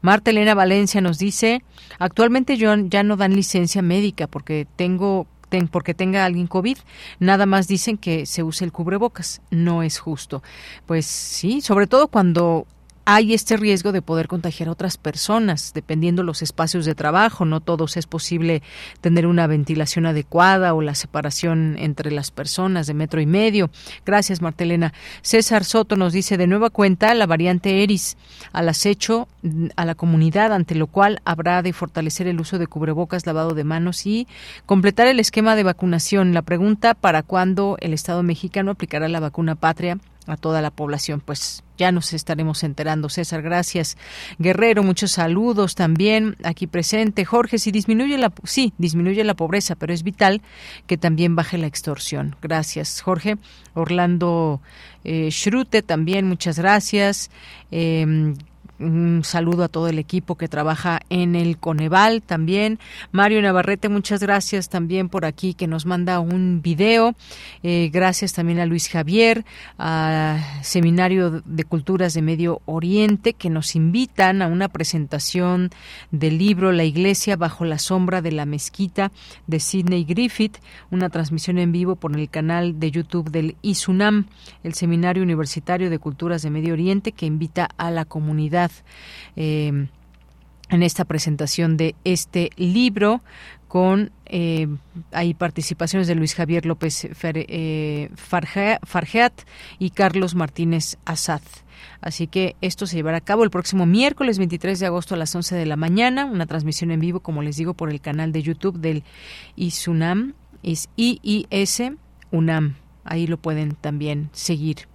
Marta Elena Valencia nos dice actualmente yo ya no dan licencia médica porque tengo porque tenga alguien COVID, nada más dicen que se use el cubrebocas. No es justo. Pues sí, sobre todo cuando hay este riesgo de poder contagiar a otras personas, dependiendo los espacios de trabajo. No todos es posible tener una ventilación adecuada o la separación entre las personas de metro y medio. Gracias, Martelena. César Soto nos dice de nueva cuenta la variante ERIS al acecho mm, a la comunidad, ante lo cual habrá de fortalecer el uso de cubrebocas, lavado de manos y completar el esquema de vacunación. La pregunta para cuándo el Estado mexicano aplicará la vacuna patria a toda la población. Pues ya nos estaremos enterando. César, gracias. Guerrero, muchos saludos también aquí presente. Jorge, si disminuye la, sí, disminuye la pobreza, pero es vital que también baje la extorsión. Gracias, Jorge. Orlando eh, Schrute también, muchas gracias. Eh, un saludo a todo el equipo que trabaja en el Coneval también. Mario Navarrete, muchas gracias también por aquí que nos manda un video. Eh, gracias también a Luis Javier, a Seminario de Culturas de Medio Oriente, que nos invitan a una presentación del libro La Iglesia bajo la sombra de la mezquita de Sidney Griffith, una transmisión en vivo por el canal de YouTube del ISUNAM, el Seminario Universitario de Culturas de Medio Oriente, que invita a la comunidad eh, en esta presentación de este libro con eh, hay participaciones de Luis Javier López eh, Fargeat y Carlos Martínez Azad. Así que esto se llevará a cabo el próximo miércoles 23 de agosto a las 11 de la mañana, una transmisión en vivo, como les digo, por el canal de YouTube del ISUNAM, es IIS UNAM. Ahí lo pueden también seguir.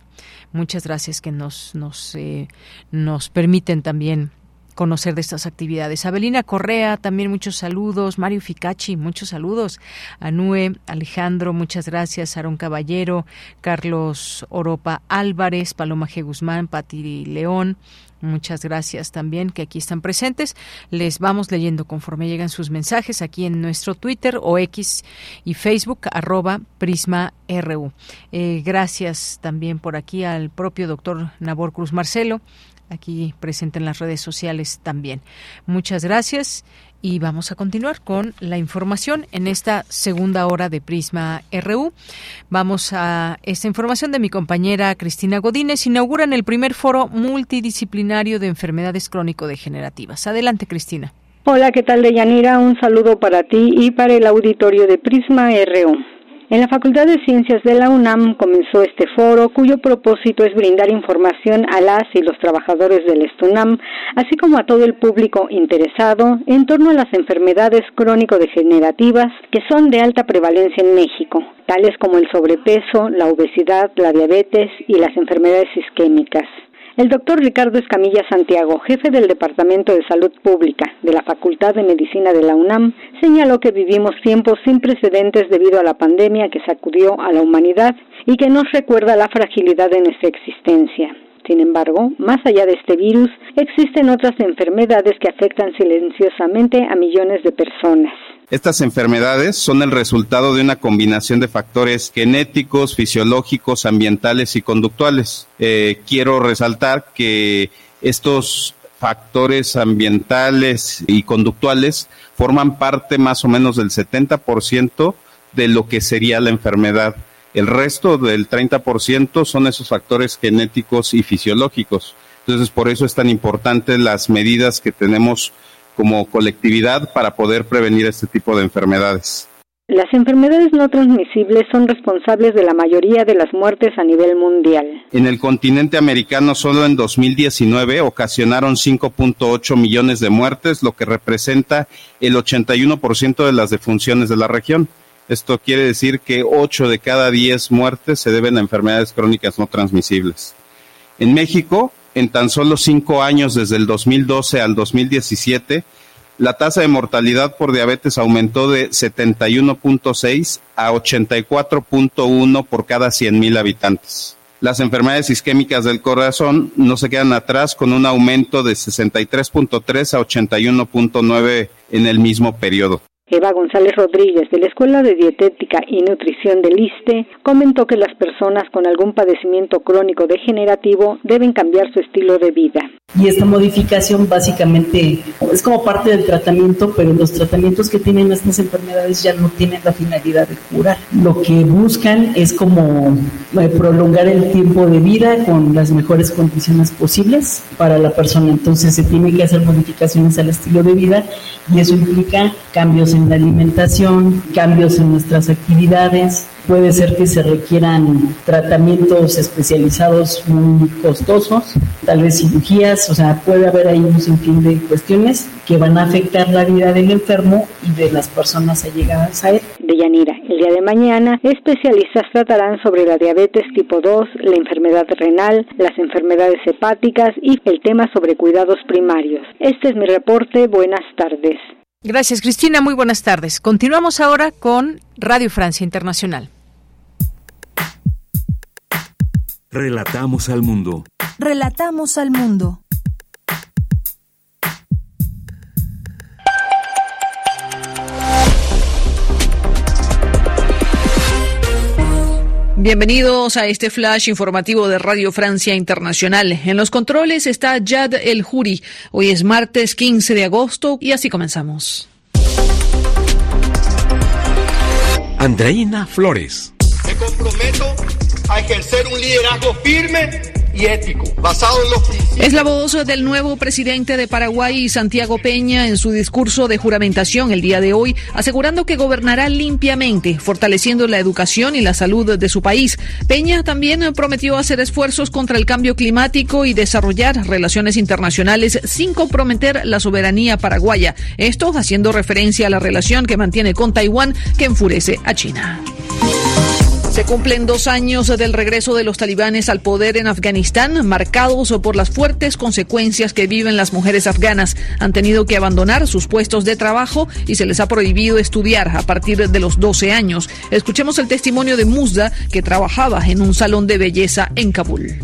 Muchas gracias que nos, nos, eh, nos permiten también conocer de estas actividades. Abelina Correa, también muchos saludos. Mario Ficachi, muchos saludos. Anue, Alejandro, muchas gracias. Aaron Caballero, Carlos Oropa Álvarez, Paloma G. Guzmán, Pati León, Muchas gracias también que aquí están presentes. Les vamos leyendo conforme llegan sus mensajes aquí en nuestro Twitter o X y Facebook arroba Prisma RU. Eh, gracias también por aquí al propio doctor Nabor Cruz Marcelo, aquí presente en las redes sociales también. Muchas gracias y vamos a continuar con la información en esta segunda hora de Prisma RU. Vamos a esta información de mi compañera Cristina Godínez. Inauguran el primer foro multidisciplinario de enfermedades crónico-degenerativas. Adelante, Cristina. Hola, ¿qué tal, Deyanira? Un saludo para ti y para el auditorio de Prisma RU. En la Facultad de Ciencias de la UNAM comenzó este foro cuyo propósito es brindar información a las y los trabajadores del ESTUNAM, así como a todo el público interesado en torno a las enfermedades crónico-degenerativas que son de alta prevalencia en México, tales como el sobrepeso, la obesidad, la diabetes y las enfermedades isquémicas. El doctor Ricardo Escamilla Santiago, jefe del Departamento de Salud Pública de la Facultad de Medicina de la UNAM, señaló que vivimos tiempos sin precedentes debido a la pandemia que sacudió a la humanidad y que nos recuerda la fragilidad de nuestra existencia. Sin embargo, más allá de este virus, existen otras enfermedades que afectan silenciosamente a millones de personas. Estas enfermedades son el resultado de una combinación de factores genéticos, fisiológicos, ambientales y conductuales. Eh, quiero resaltar que estos factores ambientales y conductuales forman parte más o menos del 70% de lo que sería la enfermedad. El resto del 30% son esos factores genéticos y fisiológicos. Entonces, por eso es tan importante las medidas que tenemos como colectividad para poder prevenir este tipo de enfermedades. Las enfermedades no transmisibles son responsables de la mayoría de las muertes a nivel mundial. En el continente americano solo en 2019 ocasionaron 5.8 millones de muertes, lo que representa el 81% de las defunciones de la región. Esto quiere decir que 8 de cada 10 muertes se deben a enfermedades crónicas no transmisibles. En México, en tan solo cinco años, desde el 2012 al 2017, la tasa de mortalidad por diabetes aumentó de 71.6 a 84.1 por cada 100.000 habitantes. Las enfermedades isquémicas del corazón no se quedan atrás con un aumento de 63.3 a 81.9 en el mismo periodo. Eva González Rodríguez, de la Escuela de Dietética y Nutrición del ISTE, comentó que las personas con algún padecimiento crónico degenerativo deben cambiar su estilo de vida. Y esta modificación básicamente es como parte del tratamiento, pero los tratamientos que tienen estas enfermedades ya no tienen la finalidad de curar. Lo que buscan es como eh, prolongar el tiempo de vida con las mejores condiciones posibles para la persona. Entonces se tienen que hacer modificaciones al estilo de vida y eso implica cambios en la alimentación, cambios en nuestras actividades. Puede ser que se requieran tratamientos especializados muy costosos, tal vez cirugías, o sea, puede haber ahí un sinfín de cuestiones que van a afectar la vida del enfermo y de las personas allegadas a él. De Yanira, el día de mañana, especialistas tratarán sobre la diabetes tipo 2, la enfermedad renal, las enfermedades hepáticas y el tema sobre cuidados primarios. Este es mi reporte. Buenas tardes. Gracias, Cristina. Muy buenas tardes. Continuamos ahora con Radio Francia Internacional. Relatamos al mundo. Relatamos al mundo. Bienvenidos a este flash informativo de Radio Francia Internacional. En los controles está Yad El Juri. Hoy es martes 15 de agosto y así comenzamos. Andreina Flores. Me comprometo a ejercer un liderazgo firme y ético, basado en. Es la voz del nuevo presidente de Paraguay, Santiago Peña, en su discurso de juramentación el día de hoy, asegurando que gobernará limpiamente, fortaleciendo la educación y la salud de su país. Peña también prometió hacer esfuerzos contra el cambio climático y desarrollar relaciones internacionales sin comprometer la soberanía paraguaya. Esto haciendo referencia a la relación que mantiene con Taiwán, que enfurece a China. Se cumplen dos años del regreso de los talibanes al poder en Afganistán, marcados por las fuertes consecuencias que viven las mujeres afganas. Han tenido que abandonar sus puestos de trabajo y se les ha prohibido estudiar a partir de los 12 años. Escuchemos el testimonio de Musda, que trabajaba en un salón de belleza en Kabul.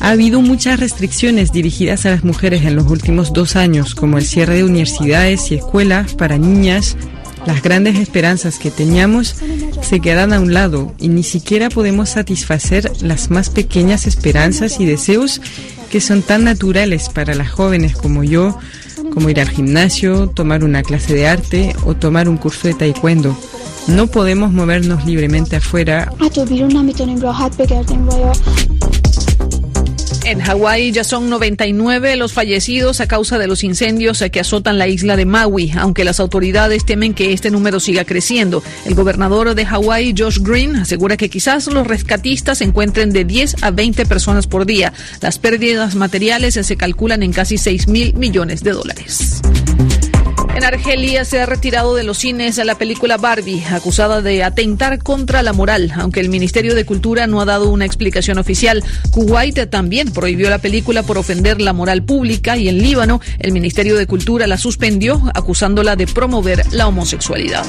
Ha habido muchas restricciones dirigidas a las mujeres en los últimos dos años, como el cierre de universidades y escuelas para niñas, las grandes esperanzas que teníamos se quedan a un lado y ni siquiera podemos satisfacer las más pequeñas esperanzas y deseos que son tan naturales para las jóvenes como yo, como ir al gimnasio, tomar una clase de arte o tomar un curso de taekwondo. No podemos movernos libremente afuera. En Hawái ya son 99 los fallecidos a causa de los incendios que azotan la isla de Maui, aunque las autoridades temen que este número siga creciendo. El gobernador de Hawái, Josh Green, asegura que quizás los rescatistas encuentren de 10 a 20 personas por día. Las pérdidas materiales se calculan en casi 6 mil millones de dólares. En Argelia se ha retirado de los cines a la película Barbie, acusada de atentar contra la moral, aunque el Ministerio de Cultura no ha dado una explicación oficial. Kuwait también prohibió la película por ofender la moral pública y en Líbano el Ministerio de Cultura la suspendió, acusándola de promover la homosexualidad.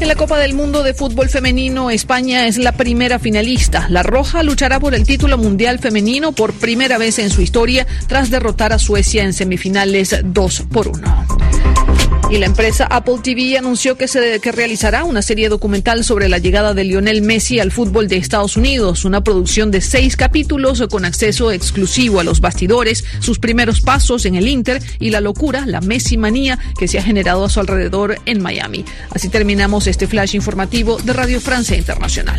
En la Copa del Mundo de Fútbol Femenino, España es la primera finalista. La Roja luchará por el título mundial femenino por primera vez en su historia tras derrotar a Suecia en semifinales 2 por 1. Y la empresa Apple TV anunció que, se, realizará una serie documental sobre la llegada de Lionel Messi al fútbol de Estados Unidos, una producción de seis capítulos con acceso exclusivo a los bastidores, sus primeros pasos en el Inter y la locura, la Messi manía que se ha generado a su alrededor en Miami. Así terminamos este flash informativo de Radio Francia Internacional.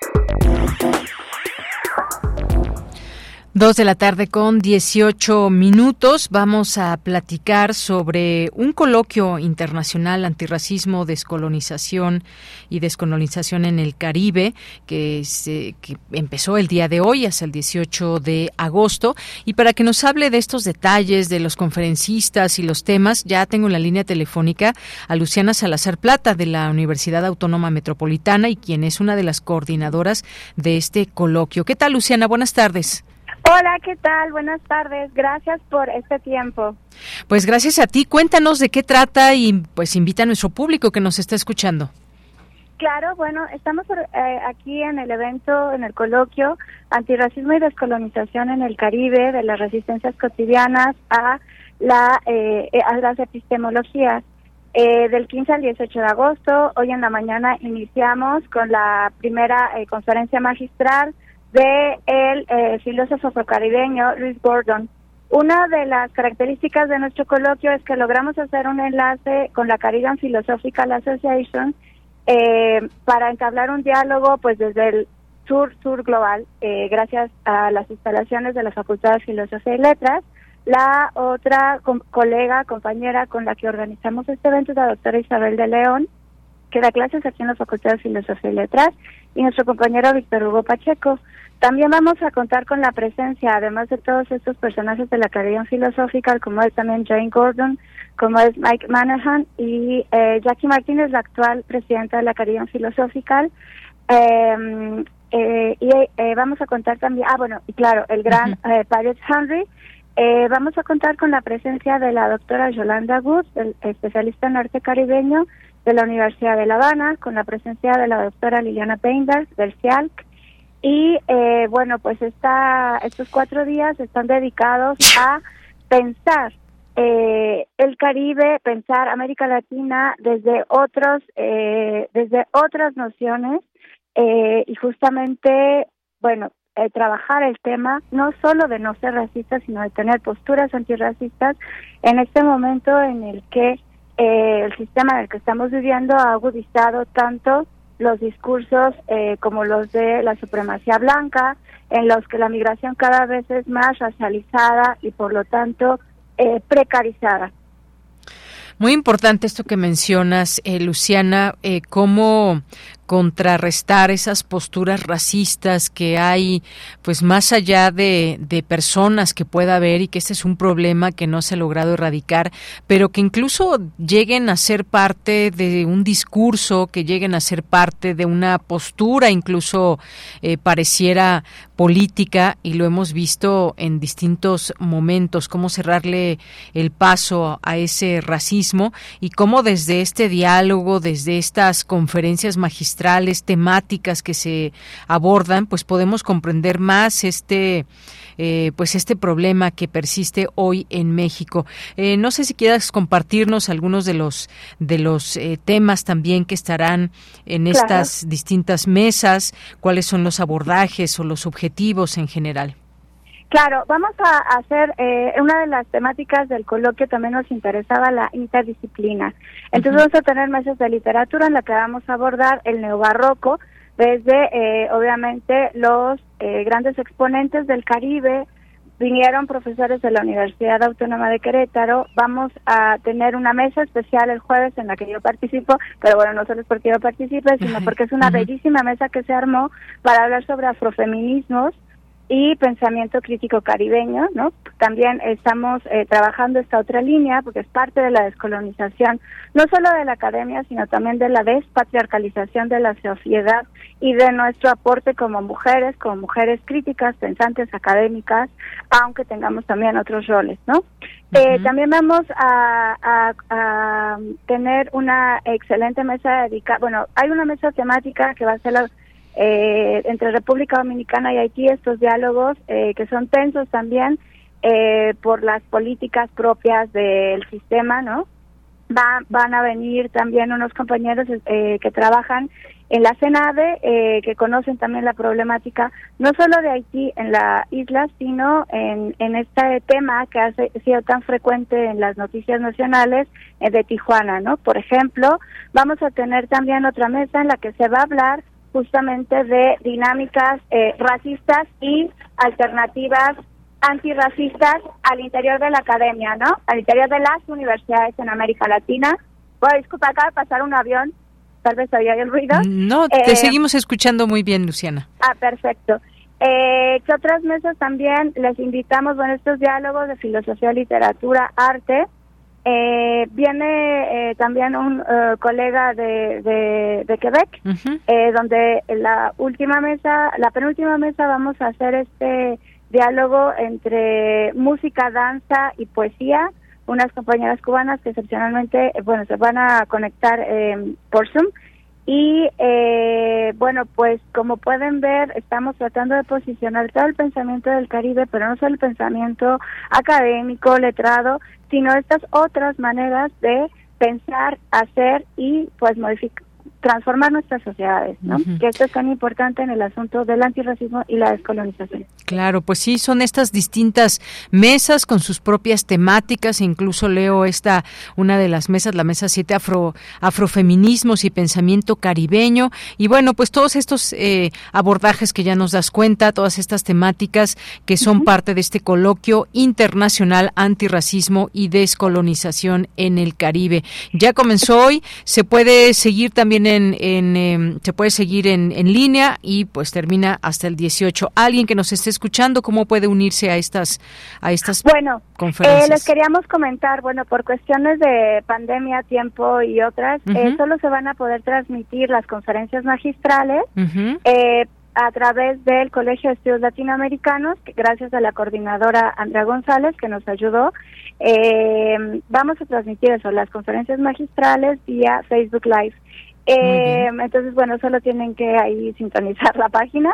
Dos de la tarde con 18 minutos. Vamos a platicar sobre un coloquio internacional antirracismo, descolonización y descolonización en el Caribe que, se, que empezó el día de hoy, hasta el 18 de agosto. Y para que nos hable de estos detalles, de los conferencistas y los temas, ya tengo en la línea telefónica a Luciana Salazar Plata de la Universidad Autónoma Metropolitana y quien es una de las coordinadoras de este coloquio. ¿Qué tal, Luciana? Buenas tardes. Hola, ¿qué tal? Buenas tardes. Gracias por este tiempo. Pues gracias a ti. Cuéntanos de qué trata y pues invita a nuestro público que nos está escuchando. Claro, bueno, estamos eh, aquí en el evento, en el coloquio Antirracismo y Descolonización en el Caribe, de las resistencias cotidianas a, la, eh, a las epistemologías. Eh, del 15 al 18 de agosto, hoy en la mañana iniciamos con la primera conferencia magistral de el eh, filósofo caribeño Luis Gordon. Una de las características de nuestro coloquio es que logramos hacer un enlace con la Caribbean Philosophical Association eh, para entablar un diálogo pues desde el sur sur global eh, gracias a las instalaciones de la Facultad de Filosofía y Letras. La otra colega, compañera con la que organizamos este evento es la doctora Isabel de León, que da clases aquí en la Facultad de Filosofía y Letras, y nuestro compañero Víctor Hugo Pacheco. También vamos a contar con la presencia, además de todos estos personajes de la Academia Filosófica, como es también Jane Gordon, como es Mike Manahan y eh, Jackie Martínez, la actual presidenta de la Academia Filosófica. Em, eh, y eh, vamos a contar también, ah, bueno, y claro, el gran uh Henry. vamos a contar con la presencia de la doctora Yolanda Wood, el especialista en arte caribeño de la Universidad de La Habana, con la presencia de la doctora Liliana Peinberg del CIALC y eh, bueno, pues esta, estos cuatro días están dedicados a pensar eh, el Caribe, pensar América Latina desde otros, eh, desde otras nociones eh, y justamente, bueno, eh, trabajar el tema no solo de no ser racistas, sino de tener posturas antirracistas en este momento en el que eh, el sistema en el que estamos viviendo ha agudizado tanto los discursos eh, como los de la supremacía blanca, en los que la migración cada vez es más racializada y por lo tanto eh, precarizada. Muy importante esto que mencionas, eh, Luciana, eh, cómo contrarrestar esas posturas racistas que hay, pues más allá de, de, personas que pueda haber y que este es un problema que no se ha logrado erradicar, pero que incluso lleguen a ser parte de un discurso, que lleguen a ser parte de una postura, incluso eh, pareciera política y lo hemos visto en distintos momentos, cómo cerrarle el paso a ese racismo y cómo desde este diálogo, desde estas conferencias magistrales, temáticas que se abordan, pues podemos comprender más este eh, pues este problema que persiste hoy en México. Eh, no sé si quieras compartirnos algunos de los de los eh, temas también que estarán en estas distintas mesas, cuáles son los abordajes o los objetivos en general. Claro, vamos a hacer eh, una de las temáticas del coloquio también nos interesaba la interdisciplina. Entonces vamos a tener mesas de literatura en la que vamos a abordar el neobarroco desde eh, obviamente los eh, grandes exponentes del Caribe vinieron profesores de la Universidad Autónoma de Querétaro. Vamos a tener una mesa especial el jueves en la que yo participo, pero bueno, no solo es porque yo participe, sino porque es una bellísima mesa que se armó para hablar sobre afrofeminismos y pensamiento crítico caribeño, ¿no? También estamos eh, trabajando esta otra línea porque es parte de la descolonización, no solo de la academia, sino también de la despatriarcalización de la sociedad y de nuestro aporte como mujeres, como mujeres críticas, pensantes, académicas, aunque tengamos también otros roles, ¿no? Eh, también vamos a, a, tener una excelente mesa dedicada, bueno, hay una mesa temática que va a ser la eh, entre República Dominicana y Haití, estos diálogos eh, que son tensos también eh, por las políticas propias del sistema, ¿no? van a venir también unos compañeros que trabajan en la CENADE, que conocen también la problemática no solo de Haití en la isla, sino en, en este tema que ha sido tan frecuente en las noticias nacionales de Tijuana, ¿no? Por ejemplo, vamos a tener también otra mesa en la que se va a hablar justamente de dinámicas eh, racistas y alternativas antirracistas al interior de la academia, ¿no? Al interior de las universidades en América Latina. Bueno, disculpa, acaba de pasar un avión, tal vez había el ruido. No, te eh, seguimos escuchando muy bien, Luciana. Ah, perfecto. Eh, que otras mesas también les invitamos, bueno, estos diálogos de filosofía, literatura, arte, eh, viene eh, también un eh, colega de, de, Quebec, eh, donde la última mesa, la penúltima mesa vamos a hacer este diálogo entre música, danza y poesía. Unas compañeras cubanas que excepcionalmente, bueno, se van a conectar por Zoom y eh, bueno, pues como pueden ver, estamos tratando de posicionar todo el pensamiento del Caribe, pero no solo el pensamiento académico, letrado, sino estas otras maneras de pensar, hacer y pues modificar transformar nuestras sociedades, ¿no? Que esto es tan importante en el asunto del antirracismo y la descolonización. Claro, pues sí, son estas distintas mesas con sus propias temáticas, incluso leo esta, una de las mesas, la mesa 7, afro, afrofeminismos y pensamiento caribeño, y bueno, pues todos estos eh, abordajes que ya nos das cuenta, todas estas temáticas que son parte de este coloquio internacional antirracismo y descolonización en el Caribe. Ya comenzó hoy, se puede seguir también en, em, se puede seguir en, en línea y pues termina hasta el 18. Alguien que nos esté escuchando, ¿cómo puede unirse a estas, a estas bueno, conferencias? Eh, les queríamos comentar, bueno, por cuestiones de pandemia, tiempo y otras, eh, solo se van a poder transmitir las conferencias magistrales. eh, a través del Colegio de Estudios Latinoamericanos, gracias a la coordinadora Andrea González que nos ayudó. Eh, vamos a transmitir eso, las conferencias magistrales vía Facebook Live. Eh, entonces, bueno, solo tienen que ahí sintonizar la página.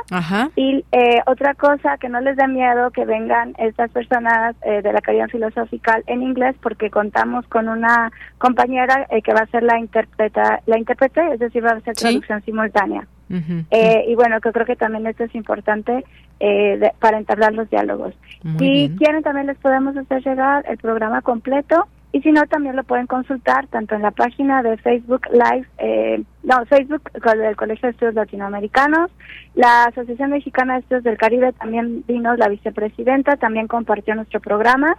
Y eh, otra cosa, que no les dé miedo que vengan estas personas eh, de la Academia Filosófica en inglés, porque contamos con una compañera eh, que va a ser la interpreta, la intérprete, es decir, va a ser traducción simultánea. y bueno, que creo que también esto es importante para entablar los diálogos. si quieren, también les podemos hacer llegar el programa completo y si no, también lo pueden consultar tanto en la página de Facebook Live, eh, no, Facebook del Colegio de Estudios Latinoamericanos, la Asociación Mexicana de Estudios del Caribe también vino la vicepresidenta, también compartió nuestro programa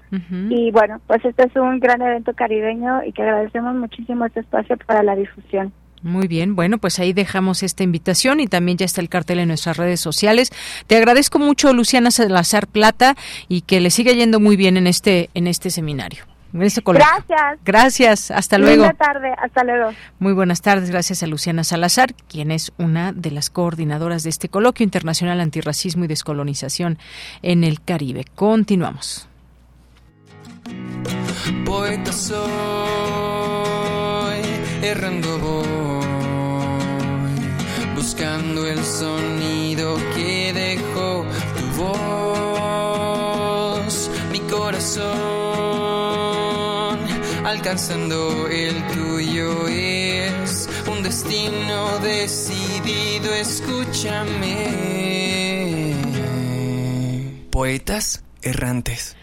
y bueno, pues este es un gran evento caribeño y que agradecemos muchísimo este espacio para la difusión. Muy bien, bueno, pues ahí dejamos esta invitación y también ya está el cartel en nuestras redes sociales. Te agradezco mucho, Luciana Salazar Plata, y que le siga yendo muy bien en este en este seminario. Gracias. Gracias. Hasta luego. Buenas tardes. Hasta luego. Muy buenas tardes. Gracias a Luciana Salazar, quien es una de las coordinadoras de este coloquio internacional antirracismo y descolonización en el Caribe. Continuamos. Poeta soy, errando voy, buscando el sonido que dejó tu voz, mi corazón alcanzando el tuyo es un destino decidido, escúchame. Poetas errantes.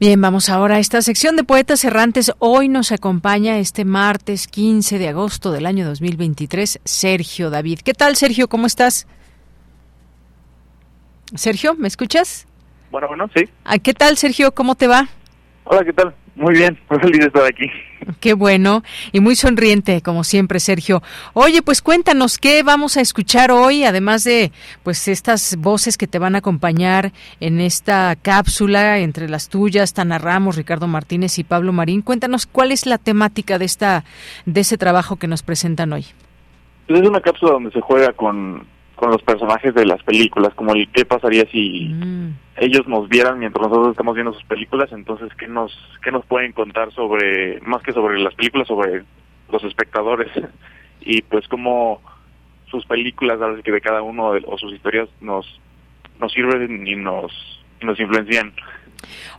Bien, vamos ahora a esta sección de Poetas Errantes. Hoy nos acompaña este martes 15 de agosto del año 2023 Sergio David. ¿Qué tal, Sergio? ¿Cómo estás? Sergio, ¿me escuchas? Bueno, bueno, sí. Ah, ¿Qué tal, Sergio? ¿Cómo te va? Hola, ¿qué tal? Muy bien, muy feliz de estar aquí. Qué bueno y muy sonriente, como siempre, Sergio. Oye, pues cuéntanos qué vamos a escuchar hoy, además de pues estas voces que te van a acompañar en esta cápsula entre las tuyas, Tana Ramos, Ricardo Martínez y Pablo Marín. Cuéntanos cuál es la temática de esta de ese trabajo que nos presentan hoy. Pues es una cápsula donde se juega con con los personajes de las películas, como el qué pasaría si mm. Ellos nos vieran mientras nosotros estamos viendo sus películas, entonces qué nos qué nos pueden contar sobre más que sobre las películas, sobre los espectadores (laughs) y pues cómo sus películas, que de cada uno o sus historias nos nos sirven y nos y nos influencian.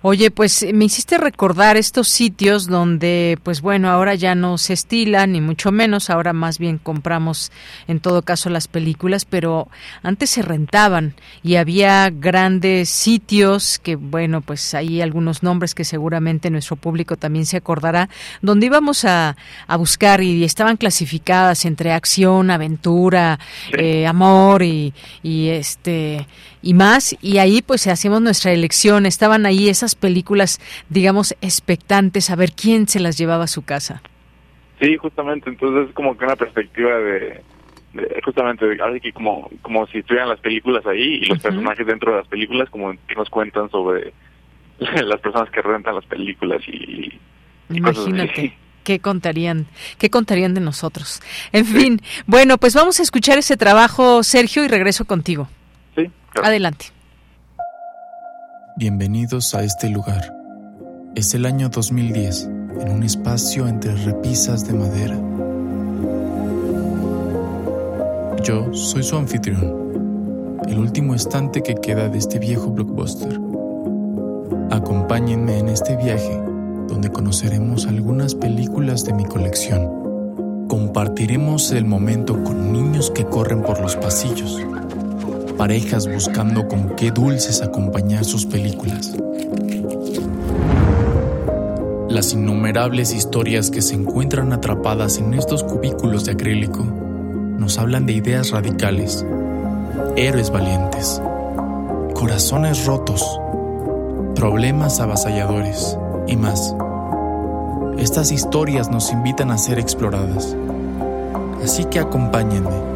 Oye, pues me hiciste recordar estos sitios donde, pues bueno, ahora ya no se estilan, ni mucho menos, ahora más bien compramos en todo caso las películas, pero antes se rentaban y había grandes sitios que, bueno, pues hay algunos nombres que seguramente nuestro público también se acordará, donde íbamos a, a buscar y estaban clasificadas entre acción, aventura, eh, amor y, y este y más. Y ahí pues hacíamos nuestra elección. Estaban ahí esas películas digamos expectantes a ver quién se las llevaba a su casa sí justamente entonces es como que una perspectiva de, justamente ahora que como como si estuvieran las películas ahí y los personajes dentro de las películas como que nos cuentan sobre (laughs) las personas que rentan las películas y, imagínate ¿Qué contarían, ¿Qué contarían de nosotros? En fin, bueno, pues vamos a escuchar ese trabajo, Sergio, y regreso contigo. Adelante. Bienvenidos a este lugar. Es el año 2010, en un espacio entre repisas de madera. Yo soy su anfitrión, el último estante que queda de este viejo blockbuster. Acompáñenme en este viaje, donde conoceremos algunas películas de mi colección. Compartiremos el momento con niños que corren por los pasillos parejas buscando con qué dulces acompañar sus películas. Las innumerables historias que se encuentran atrapadas en estos cubículos de acrílico nos hablan de ideas radicales, héroes valientes, corazones rotos, problemas avasalladores y más. Estas historias nos invitan a ser exploradas, así que acompáñenme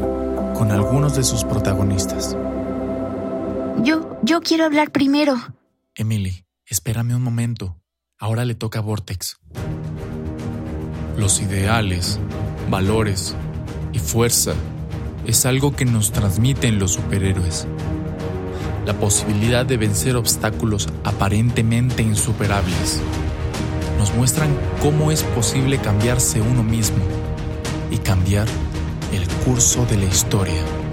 con algunos de sus protagonistas. Yo, yo quiero hablar primero. Emily, espérame un momento. Ahora le toca a Vortex. Los ideales, valores y fuerza es algo que nos transmiten los superhéroes. La posibilidad de vencer obstáculos aparentemente insuperables. Nos muestran cómo es posible cambiarse uno mismo y cambiar el curso de la historia.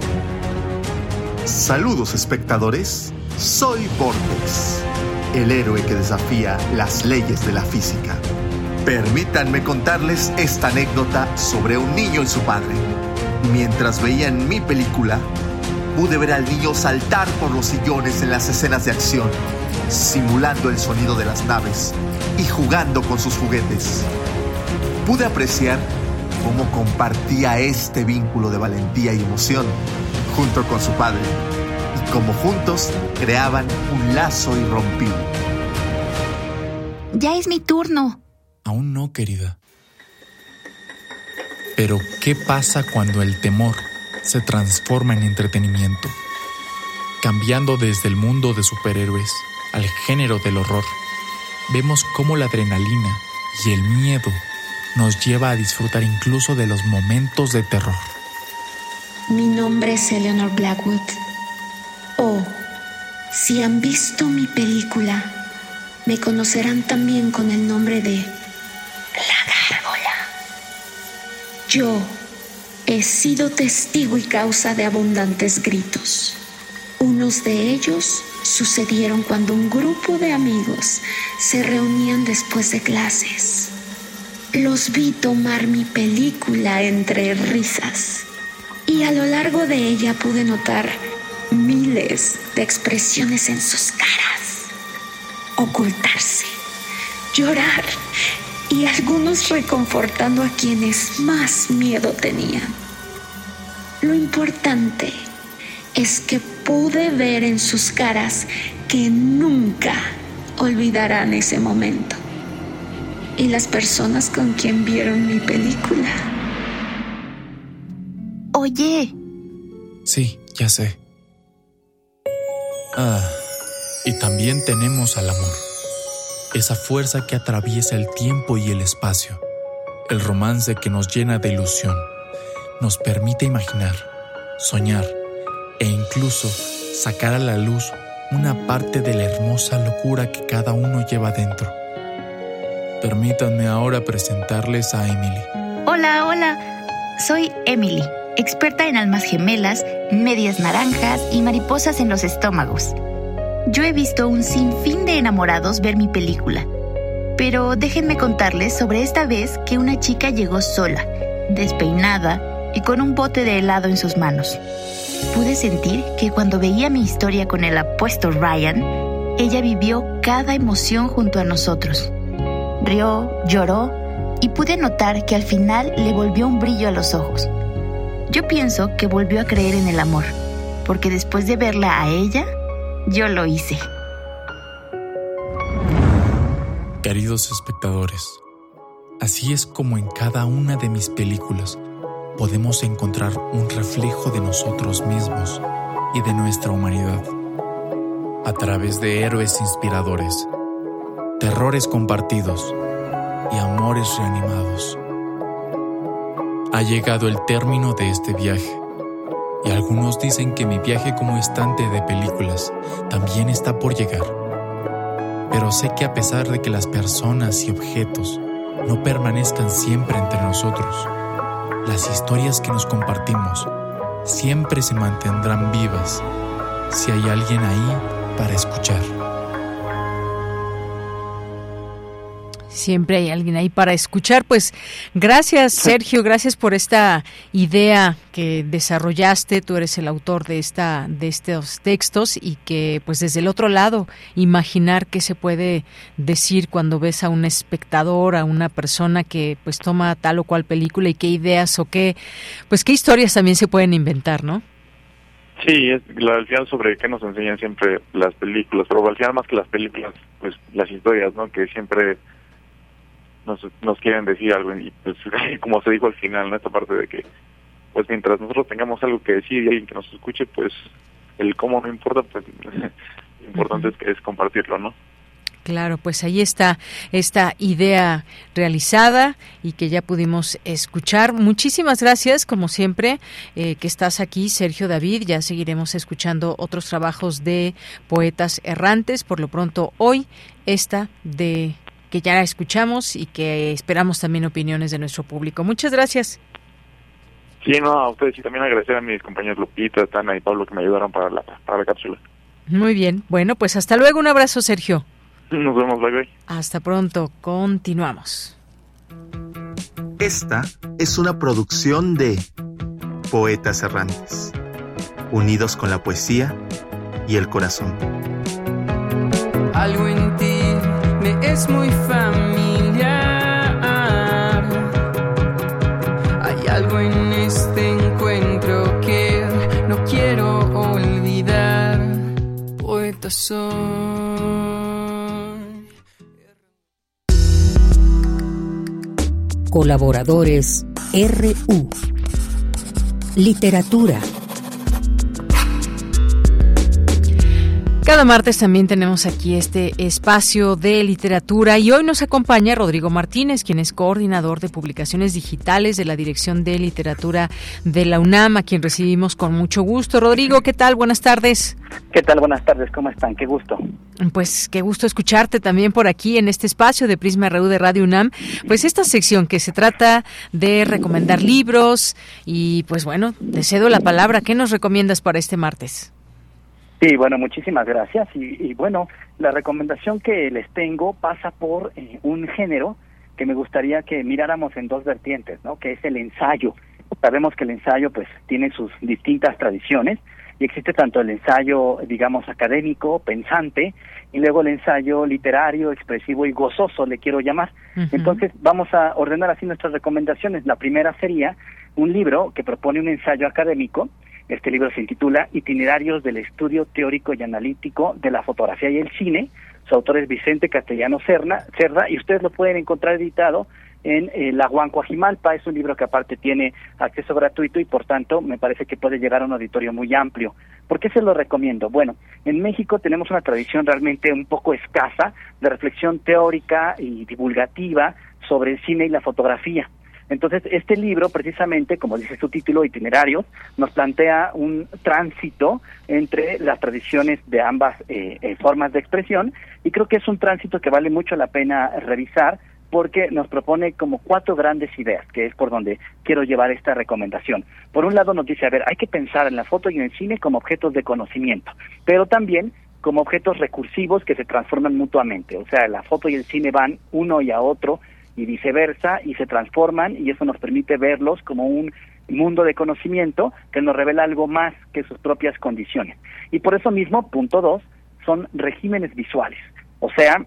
Saludos espectadores, soy Vortex, el héroe que desafía las leyes de la física. Permítanme contarles esta anécdota sobre un niño y su padre. Mientras veían mi película, pude ver al niño saltar por los sillones en las escenas de acción, simulando el sonido de las naves y jugando con sus juguetes. Pude apreciar cómo compartía este vínculo de valentía y emoción junto con su padre, y como juntos creaban un lazo irrompible. Ya es mi turno. Aún no, querida. Pero, ¿qué pasa cuando el temor se transforma en entretenimiento? Cambiando desde el mundo de superhéroes al género del horror, vemos cómo la adrenalina y el miedo nos lleva a disfrutar incluso de los momentos de terror. Mi nombre es Eleanor Blackwood. Oh, si han visto mi película, me conocerán también con el nombre de La Gárgola. Yo he sido testigo y causa de abundantes gritos. Unos de ellos sucedieron cuando un grupo de amigos se reunían después de clases. Los vi tomar mi película entre risas y a lo largo de ella pude notar miles de expresiones en sus caras. Ocultarse, llorar y algunos reconfortando a quienes más miedo tenían. Lo importante es que pude ver en sus caras que nunca olvidarán ese momento. Y las personas con quien vieron mi película. Oye. Sí, ya sé. Ah, y también tenemos al amor. Esa fuerza que atraviesa el tiempo y el espacio. El romance que nos llena de ilusión. Nos permite imaginar, soñar e incluso sacar a la luz una parte de la hermosa locura que cada uno lleva dentro. Permítanme ahora presentarles a Emily. Hola, hola. Soy Emily, experta en almas gemelas, medias naranjas y mariposas en los estómagos. Yo he visto un sinfín de enamorados ver mi película, pero déjenme contarles sobre esta vez que una chica llegó sola, despeinada y con un bote de helado en sus manos. Pude sentir que cuando veía mi historia con el apuesto Ryan, ella vivió cada emoción junto a nosotros. Rió, lloró y pude notar que al final le volvió un brillo a los ojos. Yo pienso que volvió a creer en el amor, porque después de verla a ella, yo lo hice. Queridos espectadores, así es como en cada una de mis películas podemos encontrar un reflejo de nosotros mismos y de nuestra humanidad. A través de héroes inspiradores, terrores compartidos y amores reanimados. Ha llegado el término de este viaje y algunos dicen que mi viaje como estante de películas también está por llegar. Pero sé que a pesar de que las personas y objetos no permanezcan siempre entre nosotros, las historias que nos compartimos siempre se mantendrán vivas si hay alguien ahí para escuchar. Siempre hay alguien ahí para escuchar. Pues gracias, Sergio, gracias por esta idea que desarrollaste. Tú eres el autor de esta de estos textos y que pues desde el otro lado imaginar qué se puede decir cuando ves a un espectador, a una persona que pues toma tal o cual película y qué ideas o qué pues qué historias también se pueden inventar, ¿no? Sí, es, al final sobre qué nos enseñan siempre las películas, pero al final más que las películas, pues las historias, ¿no? Que siempre nos, nos quieren decir algo y pues (laughs) como se dijo al final, ¿no? Esta parte de que pues mientras nosotros tengamos algo que decir y alguien que nos escuche, pues el cómo no importa, pues (laughs) lo importante es que es compartirlo, ¿no? Claro, pues ahí está esta idea realizada y que ya pudimos escuchar. Muchísimas gracias, como siempre, eh, que estás aquí, Sergio David. Ya seguiremos escuchando otros trabajos de poetas errantes. Por lo pronto, hoy esta de que ya escuchamos y que esperamos también opiniones de nuestro público. Muchas gracias. Sí, no, a ustedes y también agradecer a mis compañeros Lupita, Tana y Pablo que me ayudaron para la, para la cápsula. Muy bien, bueno, pues hasta luego, un abrazo Sergio. (laughs) Nos vemos, bye bye. Hasta pronto, continuamos. Esta es una producción de Poetas Errantes, unidos con la poesía y el corazón. Algo en ti me es muy familiar. Hay algo en este encuentro que no quiero olvidar. Poeta soy. Colaboradores RU. Literatura. Cada martes también tenemos aquí este espacio de literatura y hoy nos acompaña Rodrigo Martínez, quien es coordinador de publicaciones digitales de la Dirección de Literatura de la UNAM, a quien recibimos con mucho gusto. Rodrigo, ¿qué tal? Buenas tardes. ¿Qué tal? Buenas tardes, ¿cómo están? Qué gusto. Pues qué gusto escucharte también por aquí en este espacio de Prisma RU de Radio UNAM. Pues esta sección que se trata de recomendar libros y pues bueno, te cedo la palabra. ¿Qué nos recomiendas para este martes? Sí, bueno, muchísimas gracias. Y, y bueno, la recomendación que les tengo pasa por eh, un género que me gustaría que miráramos en dos vertientes, ¿no? Que es el ensayo. Sabemos que el ensayo, pues, tiene sus distintas tradiciones y existe tanto el ensayo, digamos, académico, pensante, y luego el ensayo literario, expresivo y gozoso, le quiero llamar. Entonces, vamos a ordenar así nuestras recomendaciones. La primera sería un libro que propone un ensayo académico Este libro se intitula Itinerarios del Estudio Teórico y Analítico de la Fotografía y el Cine. Su autor es Vicente Castellano Cerna, Cerda y ustedes lo pueden encontrar editado en eh, La Huancoajimalpa. Es un libro que aparte tiene acceso gratuito y por tanto me parece que puede llegar a un auditorio muy amplio. ¿Por qué se lo recomiendo? Bueno, en México tenemos una tradición realmente un poco escasa de reflexión teórica y divulgativa sobre el cine y la fotografía. Entonces, este libro, precisamente, como dice su título, Itinerarios, nos plantea un tránsito entre las tradiciones de ambas eh, eh, formas de expresión y creo que es un tránsito que vale mucho la pena revisar porque nos propone como cuatro grandes ideas, que es por donde quiero llevar esta recomendación. Por un lado nos dice, a ver, hay que pensar en la foto y en el cine como objetos de conocimiento, pero también como objetos recursivos que se transforman mutuamente. O sea, la foto y el cine van uno y a otro y viceversa y se transforman y eso nos permite verlos como un mundo de conocimiento que nos revela algo más que sus propias condiciones. Y por eso mismo, punto dos, son regímenes visuales. O sea,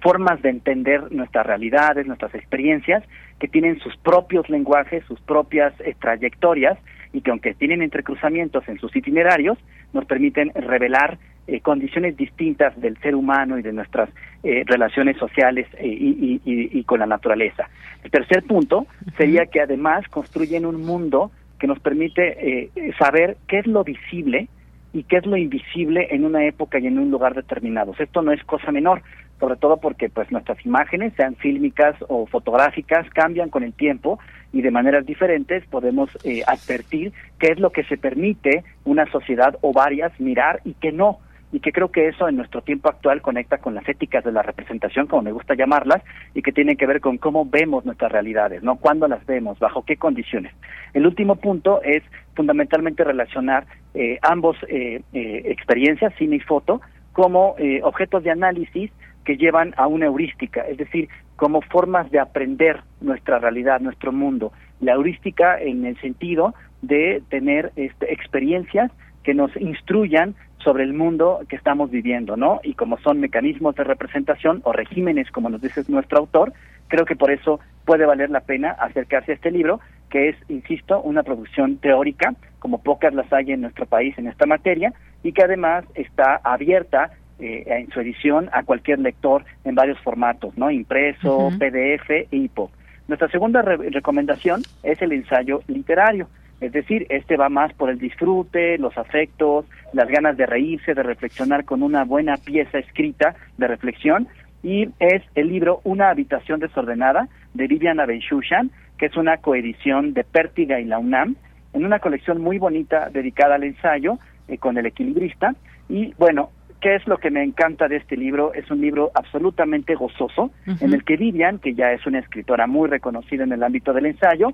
formas de entender nuestras realidades, nuestras experiencias, que tienen sus propios lenguajes, sus propias eh, trayectorias y que aunque tienen entrecruzamientos en sus itinerarios, nos permiten revelar eh, condiciones distintas del ser humano y de nuestras eh, relaciones sociales y, y, con la naturaleza. El tercer punto sería que además construyen un mundo que nos permite saber qué es lo visible, y qué es lo invisible en una época y en un lugar determinados. Esto no es cosa menor sobre todo porque pues nuestras imágenes, sean fílmicas o fotográficas, cambian con el tiempo y de maneras diferentes podemos eh, advertir qué es lo que se permite una sociedad o varias mirar y qué no y que creo que eso en nuestro tiempo actual conecta con las éticas de la representación, como me gusta llamarlas, y que tiene que ver con cómo vemos nuestras realidades, ¿no? ¿Cuándo las vemos? ¿Bajo qué condiciones? El último punto es fundamentalmente relacionar eh, ambos eh, experiencias, cine y foto, como objetos de análisis que llevan a una heurística, es decir, como formas de aprender nuestra realidad, nuestro mundo. La heurística en el sentido de tener este, experiencias que nos instruyan sobre el mundo que estamos viviendo, ¿no? Y como son mecanismos de representación o regímenes, como nos dice nuestro autor, creo que por eso puede valer la pena acercarse a este libro, que es, insisto, una producción teórica, como pocas las hay en nuestro país en esta materia, y que además está abierta eh, en su edición a cualquier lector en varios formatos, ¿no? Impreso, PDF e EPUB. Nuestra segunda recomendación es el ensayo literario, es decir, este va más por el disfrute, los afectos, las ganas de reírse, de reflexionar con una buena pieza escrita de reflexión, y es el libro Una habitación desordenada de Viviana Benchushan, que es una coedición de Pértiga y la UNAM, en una colección muy bonita dedicada al ensayo eh, con el equilibrista. Y bueno, ¿Qué es lo que me encanta de este libro? Es un libro absolutamente gozoso, en el que Vivian, que ya es una escritora muy reconocida en el ámbito del ensayo,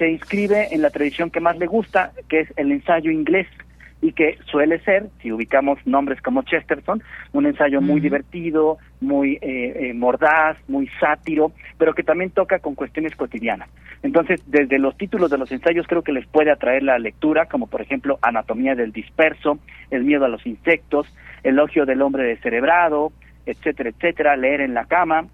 se inscribe en la tradición que más le gusta, que es el ensayo inglés y que suele ser, si ubicamos nombres como Chesterton, un ensayo muy divertido, muy eh, eh, mordaz, muy sátiro, pero que también toca con cuestiones cotidianas. Entonces, desde los títulos de los ensayos creo que les puede atraer la lectura, como por ejemplo Anatomía del disperso, El miedo a los insectos, Elogio del hombre descerebrado, etcétera, etcétera, Leer en la cama,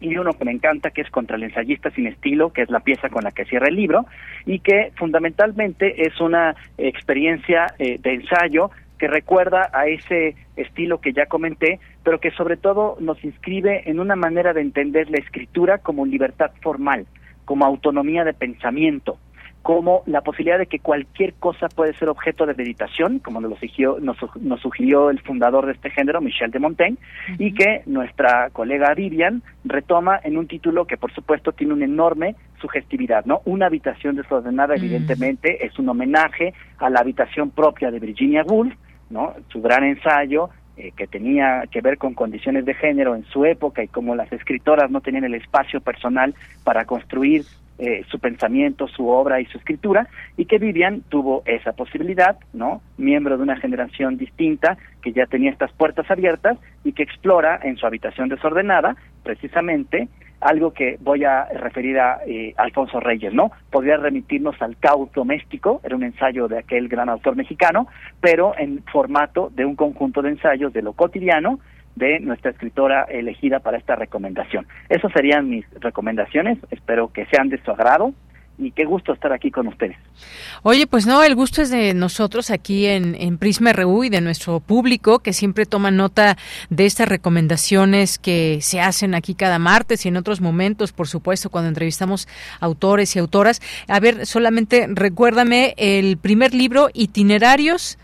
y uno que me encanta, que es Contra el ensayista sin estilo, que es la pieza con la que cierra el libro, y que fundamentalmente es una experiencia eh, de ensayo que recuerda a ese estilo que ya comenté, pero que sobre todo nos inscribe en una manera de entender la escritura como libertad formal, como autonomía de pensamiento, como la posibilidad de que cualquier cosa puede ser objeto de meditación, como nos, sugirió, nos, sugirió el fundador de este género, Michel de Montaigne, y que nuestra colega Vivian retoma en un título que por supuesto tiene una enorme sugestividad, ¿no? Una habitación desordenada, evidentemente, es un homenaje a la habitación propia de Virginia Woolf, ¿no? Su gran ensayo eh, que tenía que ver con condiciones de género en su época y como las escritoras no tenían el espacio personal para construir eh, su pensamiento, su obra y su escritura, y que Vivian tuvo esa posibilidad, ¿no? Miembro de una generación distinta que ya tenía estas puertas abiertas y que explora en su habitación desordenada, precisamente, algo que voy a referir a eh, Alfonso Reyes, ¿no? Podría remitirnos al caos doméstico, era un ensayo de aquel gran autor mexicano, pero en formato de un conjunto de ensayos de lo cotidiano, de nuestra escritora elegida para esta recomendación. Esas serían mis recomendaciones, espero que sean de su agrado y qué gusto estar aquí con ustedes. Oye, pues no, el gusto es de nosotros aquí en, en Prisma RU y de nuestro público que siempre toma nota de estas recomendaciones que se hacen aquí cada martes y en otros momentos, por supuesto, cuando entrevistamos autores y autoras. A ver, solamente recuérdame el primer libro, Itinerarios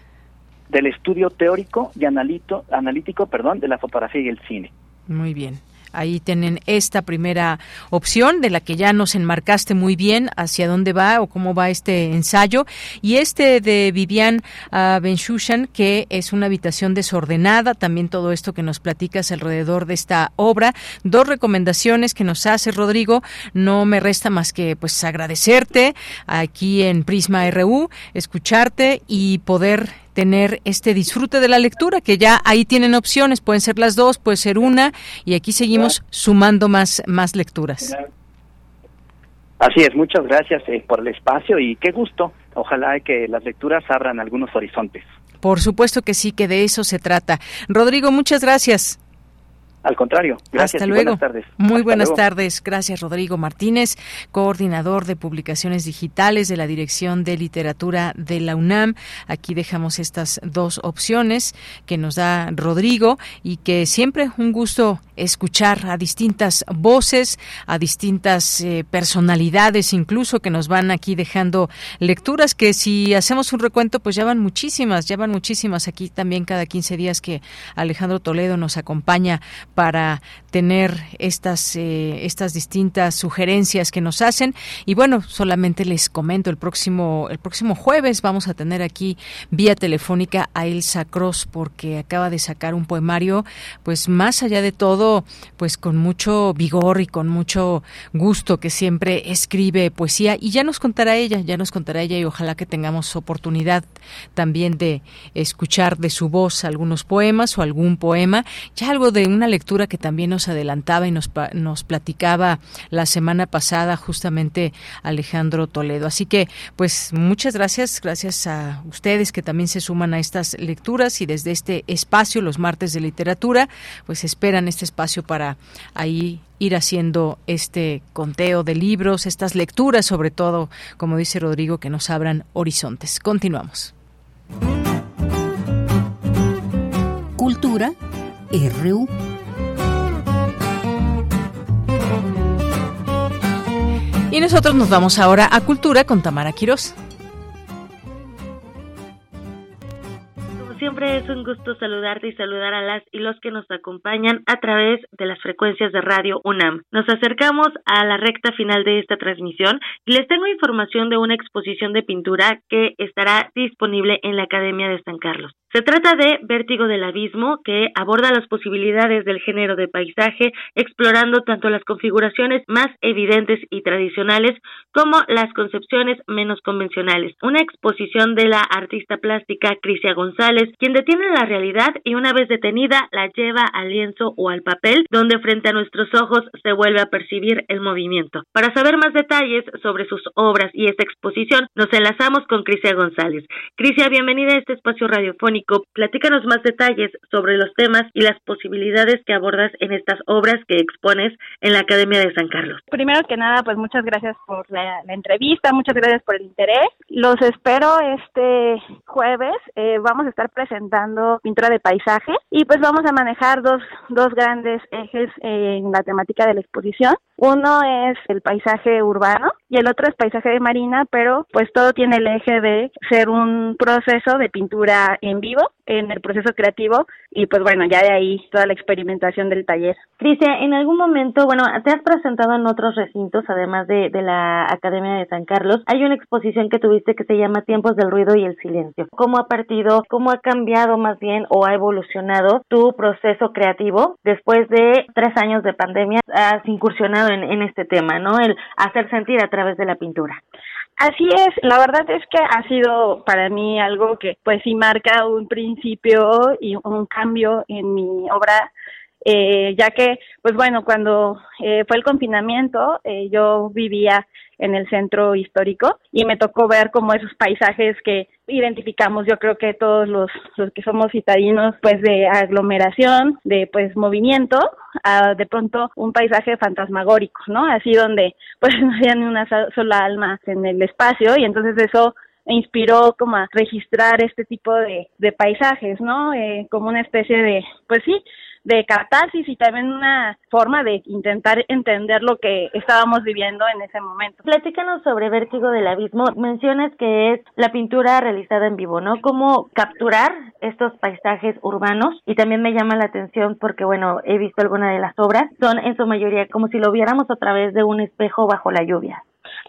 del estudio teórico y analito, analítico perdón, de la fotografía y el cine. Muy bien. Ahí tienen esta primera opción de la que ya nos enmarcaste muy bien hacia dónde va o cómo va este ensayo. Y este de Vivian uh, Benchushan, que es una habitación desordenada, también todo esto que nos platicas alrededor de esta obra. Dos recomendaciones que nos hace Rodrigo. No me resta más que pues agradecerte aquí en Prisma RU, escucharte y poder tener este disfrute de la lectura, que ya ahí tienen opciones, pueden ser las dos, puede ser una, y aquí seguimos sumando más, más lecturas. Así es, muchas gracias eh, por el espacio y qué gusto. Ojalá que las lecturas abran algunos horizontes. Por supuesto que sí, que de eso se trata. Rodrigo, muchas gracias. Al contrario, gracias. Hasta luego. buenas tardes. Muy buenas tardes. Gracias, Rodrigo Martínez, coordinador de publicaciones digitales de la Dirección de Literatura de la UNAM. Aquí dejamos estas dos opciones que nos da Rodrigo y que siempre un gusto escuchar a distintas voces, a distintas eh, personalidades incluso que nos van aquí dejando lecturas que si hacemos un recuento pues ya van muchísimas, ya van muchísimas aquí también cada 15 días que Alejandro Toledo nos acompaña para tener estas eh, estas distintas sugerencias que nos hacen. Y bueno solamente les comento el próximo el próximo jueves vamos a tener aquí vía telefónica a Elsa Cross porque acaba de sacar un poemario pues más allá de todo pues con mucho vigor y con mucho gusto que siempre escribe poesía. Y ya nos contará ella ya nos contará ella y ojalá que tengamos oportunidad también de escuchar de su voz algunos poemas o algún poema. Ya algo de una lectura que también nos adelantaba y nos, nos platicaba la semana pasada justamente Alejandro Toledo. Así que, pues muchas gracias, gracias a ustedes que también se suman a estas lecturas y desde este espacio, los martes de literatura, pues esperan este espacio para ahí ir haciendo este conteo de libros, estas lecturas, sobre todo, como dice Rodrigo, que nos abran horizontes. Continuamos. Cultura RU. Y nosotros nos vamos ahora a Cultura con Tamara Quirós. Siempre es un gusto saludarte y saludar a las y los que nos acompañan a través de las frecuencias de Radio UNAM. Nos acercamos a la recta final de esta transmisión y les tengo información de una exposición de pintura que estará disponible en la Academia de San Carlos. Se trata de Vértigo del Abismo, que aborda las posibilidades del género de paisaje, explorando tanto las configuraciones más evidentes y tradicionales como las concepciones menos convencionales. Una exposición de la artista plástica Crisia González, quien detiene la realidad y una vez detenida la lleva al lienzo o al papel, donde frente a nuestros ojos se vuelve a percibir el movimiento. Para saber más detalles sobre sus obras y esta exposición, nos enlazamos con Crisia González. Crisia, bienvenida a este espacio radiofónico Platícanos más detalles sobre los temas y las posibilidades que abordas en estas obras que expones en la Academia de San Carlos. Primero que nada, pues muchas gracias por la, entrevista, muchas gracias por el interés. Los espero este jueves. Eh, vamos a estar presentando pintura de paisaje y pues vamos a manejar dos, dos grandes ejes en la temática de la exposición. Uno es el paisaje urbano y el otro es paisaje de marina, pero pues todo tiene el eje de ser un proceso de pintura en vivo en el proceso creativo y pues bueno, ya de ahí toda la experimentación del taller. Cristian, en algún momento, bueno, te has presentado en otros recintos, además de, de la Academia de San Carlos, hay una exposición que tuviste que se llama Tiempos del Ruido y el Silencio. ¿Cómo ha partido, cómo ha cambiado más bien o ha evolucionado tu proceso creativo después de tres años de pandemia? Has incursionado en, este tema, ¿no? El hacer sentir a través de la pintura. Así es, la verdad es que ha sido para mí algo que pues sí marca un principio y un cambio en mi obra, eh, ya que pues bueno, cuando eh, fue el confinamiento eh, yo vivía en el centro histórico y me tocó ver como esos paisajes que identificamos yo creo que todos los, los que somos citadinos pues de aglomeración, de pues movimiento, a de pronto un paisaje fantasmagórico, ¿no? Así donde pues (laughs) no había ni una sola alma en el espacio y entonces eso inspiró como a registrar este tipo de, de paisajes, ¿no? Eh, como una especie de, pues sí, de catarsis y también una forma de intentar entender lo que estábamos viviendo en ese momento. Platícanos sobre Vértigo del Abismo. Mencionas que es la pintura realizada en vivo, ¿no? ¿Cómo capturar estos paisajes urbanos? Y también me llama la atención porque, bueno, he visto alguna de las obras. Son en su mayoría como si lo viéramos a través de un espejo bajo la lluvia.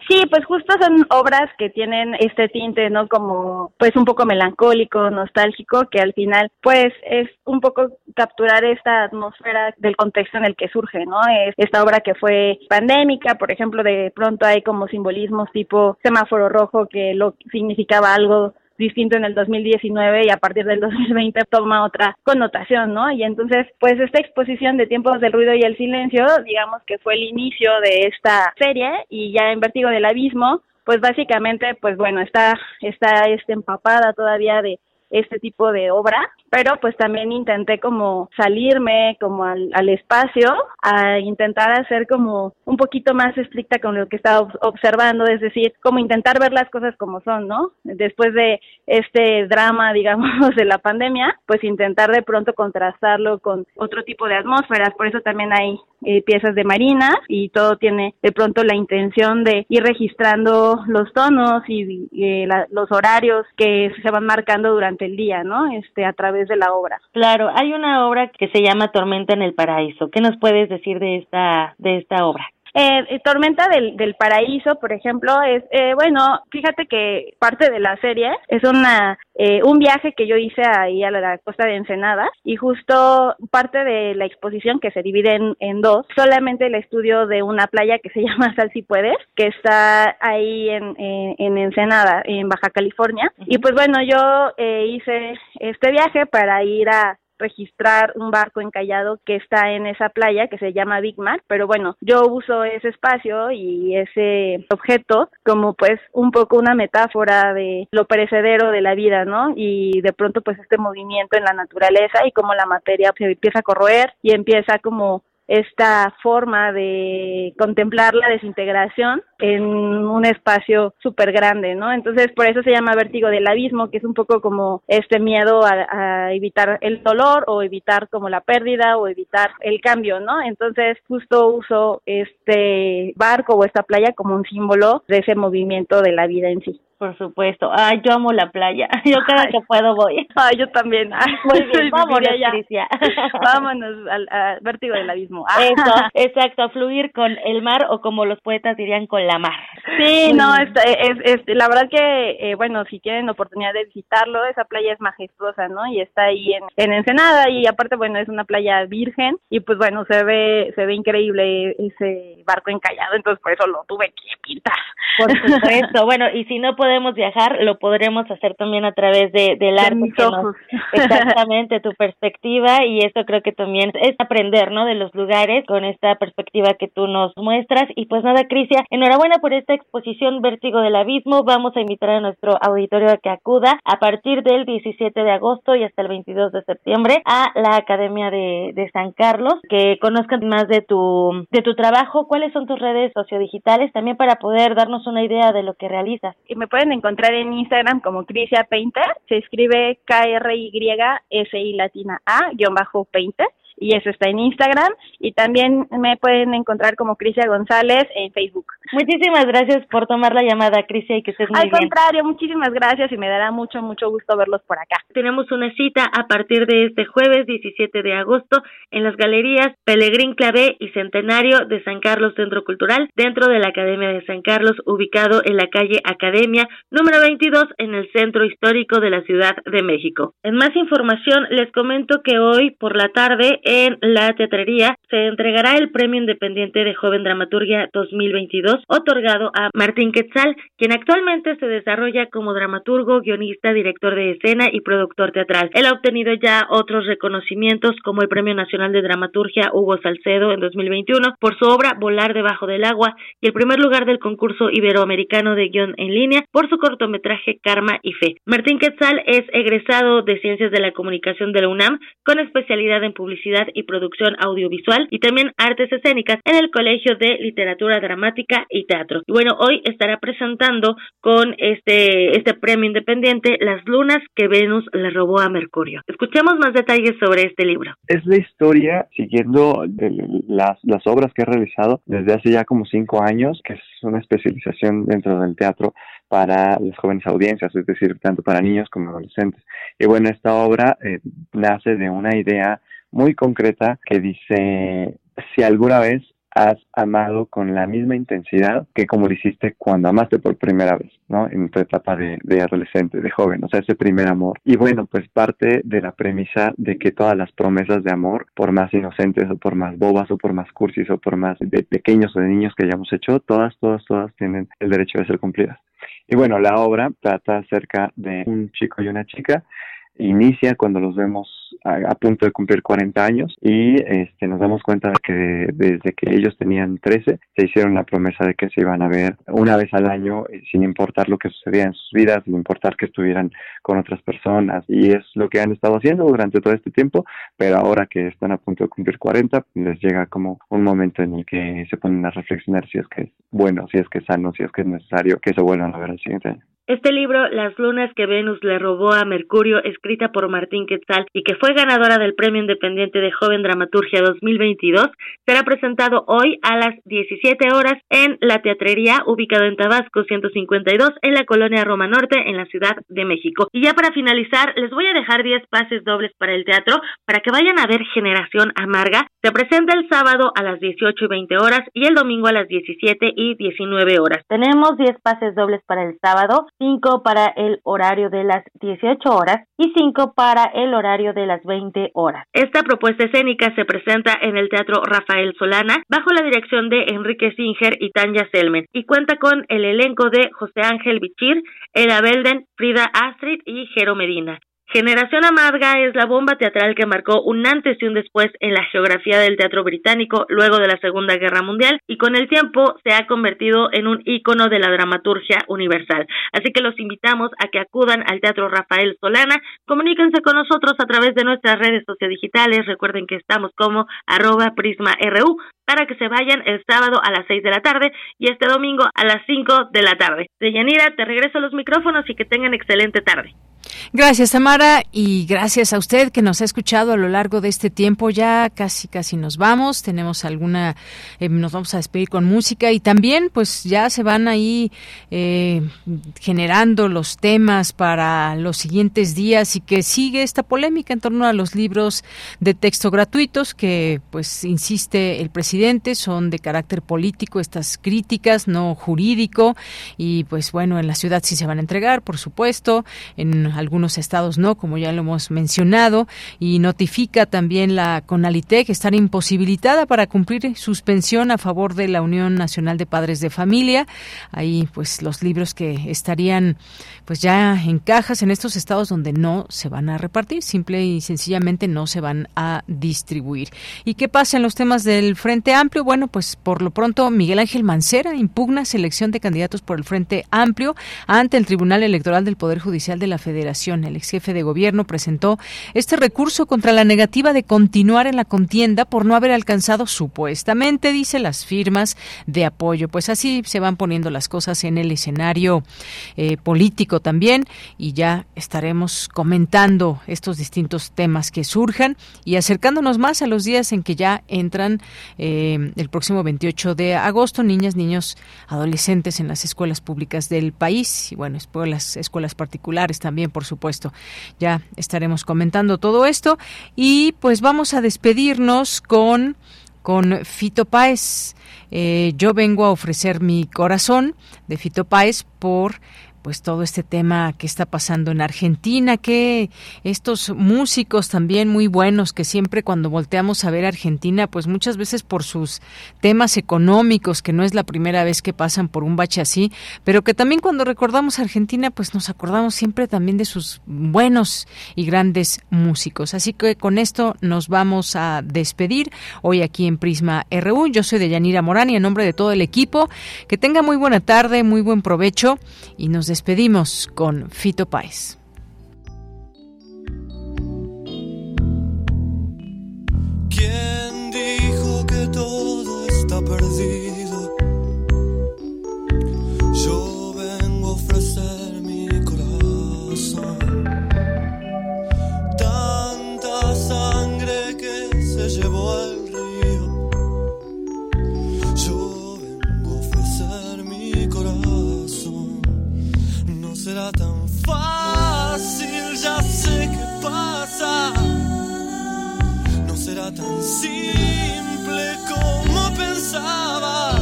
Sí, pues justo son obras que tienen este tinte, ¿no? Como pues un poco melancólico, nostálgico, que al final pues es un poco capturar esta atmósfera del contexto en el que surge, ¿no? Es esta obra que fue pandémica, por ejemplo, de pronto hay como simbolismos tipo semáforo rojo que lo significaba algo distinto en el 2019 y a partir del 2020 toma otra connotación, ¿no? Y entonces, pues esta exposición de Tiempos del Ruido y el Silencio, digamos que fue el inicio de esta serie y ya en Vértigo del Abismo, pues básicamente, pues bueno, está, está este, empapada todavía de este tipo de obra, pero pues también intenté como salirme como al, al, espacio a intentar hacer como un poquito más estricta con lo que estaba observando, es decir, como intentar ver las cosas como son, ¿no? Después de este drama, (laughs) digamos, de la pandemia, pues intentar de pronto contrastarlo con otro tipo de atmósferas, por eso también hay eh, piezas de marina y todo tiene de pronto la intención de ir registrando los tonos y eh, la, los horarios que se van marcando durante el día, ¿no? Este, a través de la obra. Claro, hay una obra que se llama Tormenta en el Paraíso. ¿Qué nos puedes decir de esta, de esta obra? Eh, eh, Tormenta del, del Paraíso, por ejemplo, es, eh, bueno, fíjate que parte de la serie es una, eh, un viaje que yo hice ahí a la, costa de Ensenada y justo parte de la exposición que se divide en, en dos, solamente el estudio de una playa que se (laughs) llama Sal si puedes, que está ahí en, en, en Ensenada, en Baja California. Y pues bueno, yo eh, hice este viaje para ir a registrar un barco encallado que está en esa playa que se llama Big Mac, pero bueno, yo uso ese espacio y ese objeto como pues un poco una metáfora de lo perecedero de la vida, ¿no? Y de pronto pues este movimiento en la naturaleza y cómo la materia se empieza a corroer y empieza como esta forma de contemplar la desintegración en un espacio súper grande, ¿no? Entonces, por eso se llama vértigo del abismo, que es un poco como este miedo a, a, evitar el dolor o evitar como la pérdida o evitar el cambio, ¿no? Entonces, justo uso este barco o esta playa como un símbolo de ese movimiento de la vida en sí. Por supuesto. Ay, yo amo la playa. (laughs) Yo cada Ay. que puedo voy. Ay, yo también. Ay, Muy bien, (laughs) vámonos, Patricia. (laughs) Vámonos al, al, vértigo del abismo. Eso, exacto, a fluir con el mar o como los poetas dirían con la mar. Sí, no, es, es, es la verdad que, eh, bueno, si tienen oportunidad de visitarlo, esa playa es majestuosa, ¿no? Y está ahí en, en Ensenada y aparte, bueno, es una playa virgen y pues bueno, se ve, se ve increíble ese barco encallado, entonces por eso lo tuve que pintar. Por supuesto, bueno, y si no podemos viajar, lo podremos hacer también a través de, del de arte. Mis ojos. Nos, (laughs) (laughs) exactamente, tu perspectiva y eso creo que también es aprender, ¿no? De los lugares con esta perspectiva que tú nos muestras. Y pues nada, Crisia, enhorabuena por esta exposición Vértigo del Abismo. Vamos a invitar a nuestro auditorio a que acuda a partir del 17 de agosto y hasta el 22 de septiembre a la Academia de, de San Carlos, que conozcan más de tu, de tu trabajo, cuáles son tus redes sociodigitales, también para poder darnos una idea de lo que realizas. Y me pueden encontrar en Instagram como Crisia Painter, se escribe K-R-Y-S-I latina A, guion bajo Painter y eso está en Instagram y también me pueden encontrar como Crisia González en Facebook. Muchísimas gracias por tomar la llamada, Crisia, y que estés muy Al bien. contrario, muchísimas gracias y me dará mucho, mucho gusto verlos por acá. Tenemos una cita a partir de este jueves 17 de agosto en las galerías Pelegrín Clavé y Centenario de San Carlos Centro Cultural, dentro de la Academia de San Carlos, ubicado en la calle Academia, número 22, en el centro histórico de la Ciudad de México. En más información, les comento que hoy por la tarde en la teatrería se entregará el Premio Independiente de Joven Dramaturgia 2022 otorgado a Martín Quetzal, quien actualmente se desarrolla como dramaturgo, guionista, director de escena y productor teatral. Él ha obtenido ya otros reconocimientos como el Premio Nacional de Dramaturgia Hugo Salcedo en 2021 por su obra Volar debajo del agua y el primer lugar del concurso iberoamericano de guion en línea por su cortometraje Karma y Fe. Martín Quetzal es egresado de Ciencias de la Comunicación de la UNAM con especialidad en publicidad y producción audiovisual y también artes escénicas en el Colegio de Literatura Dramática y Teatro. Y bueno, hoy estará presentando con este, este premio independiente Las lunas que Venus le robó a Mercurio. Escuchemos más detalles sobre este libro. Es la historia siguiendo las, las obras que he realizado desde hace ya como cinco años, que es una especialización dentro del teatro para las jóvenes audiencias, es decir, tanto para niños como adolescentes. Y bueno, esta obra eh, nace de una idea muy concreta que dice, si alguna vez has amado con la misma intensidad que como lo hiciste cuando amaste por primera vez, ¿no? En tu etapa de, de, adolescente, de joven, o sea, ese primer amor. Y bueno, pues parte de la premisa de que todas las promesas de amor, por más inocentes o por más bobas o por más cursis o por más de pequeños o de niños que hayamos hecho, todas, todas, todas tienen el derecho de ser cumplidas. Y bueno, la obra trata acerca de un chico y una chica inicia cuando los vemos a, punto de cumplir 40 años y este, nos damos cuenta de que desde que ellos tenían 13 se hicieron la promesa de que se iban a ver una vez al año eh, sin importar lo que sucedía en sus vidas, sin importar que estuvieran con otras personas y es lo que han estado haciendo durante todo este tiempo, pero ahora que están a punto de cumplir 40 les llega como un momento en el que se ponen a reflexionar si es que es bueno, si es que es sano, si es que es necesario que se vuelvan a ver el siguiente año. Este libro, Las lunas que Venus le robó a Mercurio, escrita por Martín Quetzal y que fue ganadora del Premio Independiente de Joven Dramaturgia 2022, será presentado hoy a las 17 horas en la Teatrería, ubicado en Tabasco 152, en la colonia Roma Norte, en la Ciudad de México. Y ya para finalizar, les voy a dejar 10 pases dobles para el teatro para que vayan a ver Generación Amarga. Se presenta el sábado a las 18 y 20 horas y el domingo a las 17 y 19 horas. Tenemos 10 pases dobles para el sábado 5 para el horario de las 18 horas y 5 para el horario de las 20 horas. Esta propuesta escénica se presenta en el Teatro Rafael Solana bajo la dirección de Enrique Singer y Tanya Selmen y cuenta con el elenco de José Ángel Bichir, Eda Belden, Frida Astrid y Jero Medina. Generación Amarga es la bomba teatral que marcó un antes y un después en la geografía del teatro británico luego de la Segunda Guerra Mundial y con el tiempo se ha convertido en un ícono de la dramaturgia universal. Así que los invitamos a que acudan al Teatro Rafael Solana, comuníquense con nosotros a través de nuestras redes sociodigitales, recuerden que estamos como arroba prisma.ru para que se vayan el sábado a las 6 de la tarde y este domingo a las 5 de la tarde. Deyanira, te regreso los micrófonos y que tengan excelente tarde. Gracias, Tamara, y gracias a usted que nos ha escuchado a lo largo de este tiempo. Ya casi, casi nos vamos. Tenemos alguna, eh, nos vamos a despedir con música y también, pues ya se van ahí eh, generando los temas para los siguientes días y que sigue esta polémica en torno a los libros de texto gratuitos que, pues, insiste el presidente, son de carácter político estas críticas, no jurídico y, pues, bueno, en la ciudad sí se van a entregar, por supuesto, en algunos estados no, como ya lo hemos mencionado, y notifica también la CONALITEC estar imposibilitada para cumplir suspensión a favor de la Unión Nacional de Padres de Familia. Ahí, pues, los libros que estarían, pues, ya en cajas en estos estados donde no se van a repartir, simple y sencillamente no se van a distribuir. ¿Y qué pasa en los temas del Frente Amplio? Bueno, pues, por lo pronto, Miguel Ángel Mancera impugna selección de candidatos por el Frente Amplio ante el Tribunal Electoral del Poder Judicial de la Federación el ex jefe de gobierno presentó este recurso contra la negativa de continuar en la contienda por no haber alcanzado supuestamente, dice, las firmas de apoyo. Pues así se van poniendo las cosas en el escenario eh, político también y ya estaremos comentando estos distintos temas que surjan y acercándonos más a los días en que ya entran eh, el próximo 28 de agosto niñas, niños, adolescentes en las escuelas públicas del país y bueno, las escuelas particulares también por supuesto. Ya estaremos comentando todo esto y pues vamos a despedirnos con con Fito Páez. Eh, yo vengo a ofrecer mi corazón de Fito Páez por pues todo este tema que está pasando en Argentina, que estos músicos también muy buenos que siempre cuando volteamos a ver Argentina, pues muchas veces por sus temas económicos, que no es la primera vez que pasan por un bache así, pero que también cuando recordamos Argentina, pues nos acordamos siempre también de sus buenos y grandes músicos. Así que con esto nos vamos a despedir hoy aquí en Prisma RU. Yo soy de Yanira Morán y en nombre de todo el equipo, que tenga muy buena tarde, muy buen provecho y nos despedimos con Fito Páez. ¿Quién dijo que todo está perdido? Yo vengo a ofrecer mi corazón. Tanta sangre que se llevó al será tan fácil, ya sé qué pasa. No será tan simple como pensaba.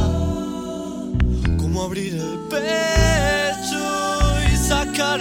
Como abrir el pecho y sacar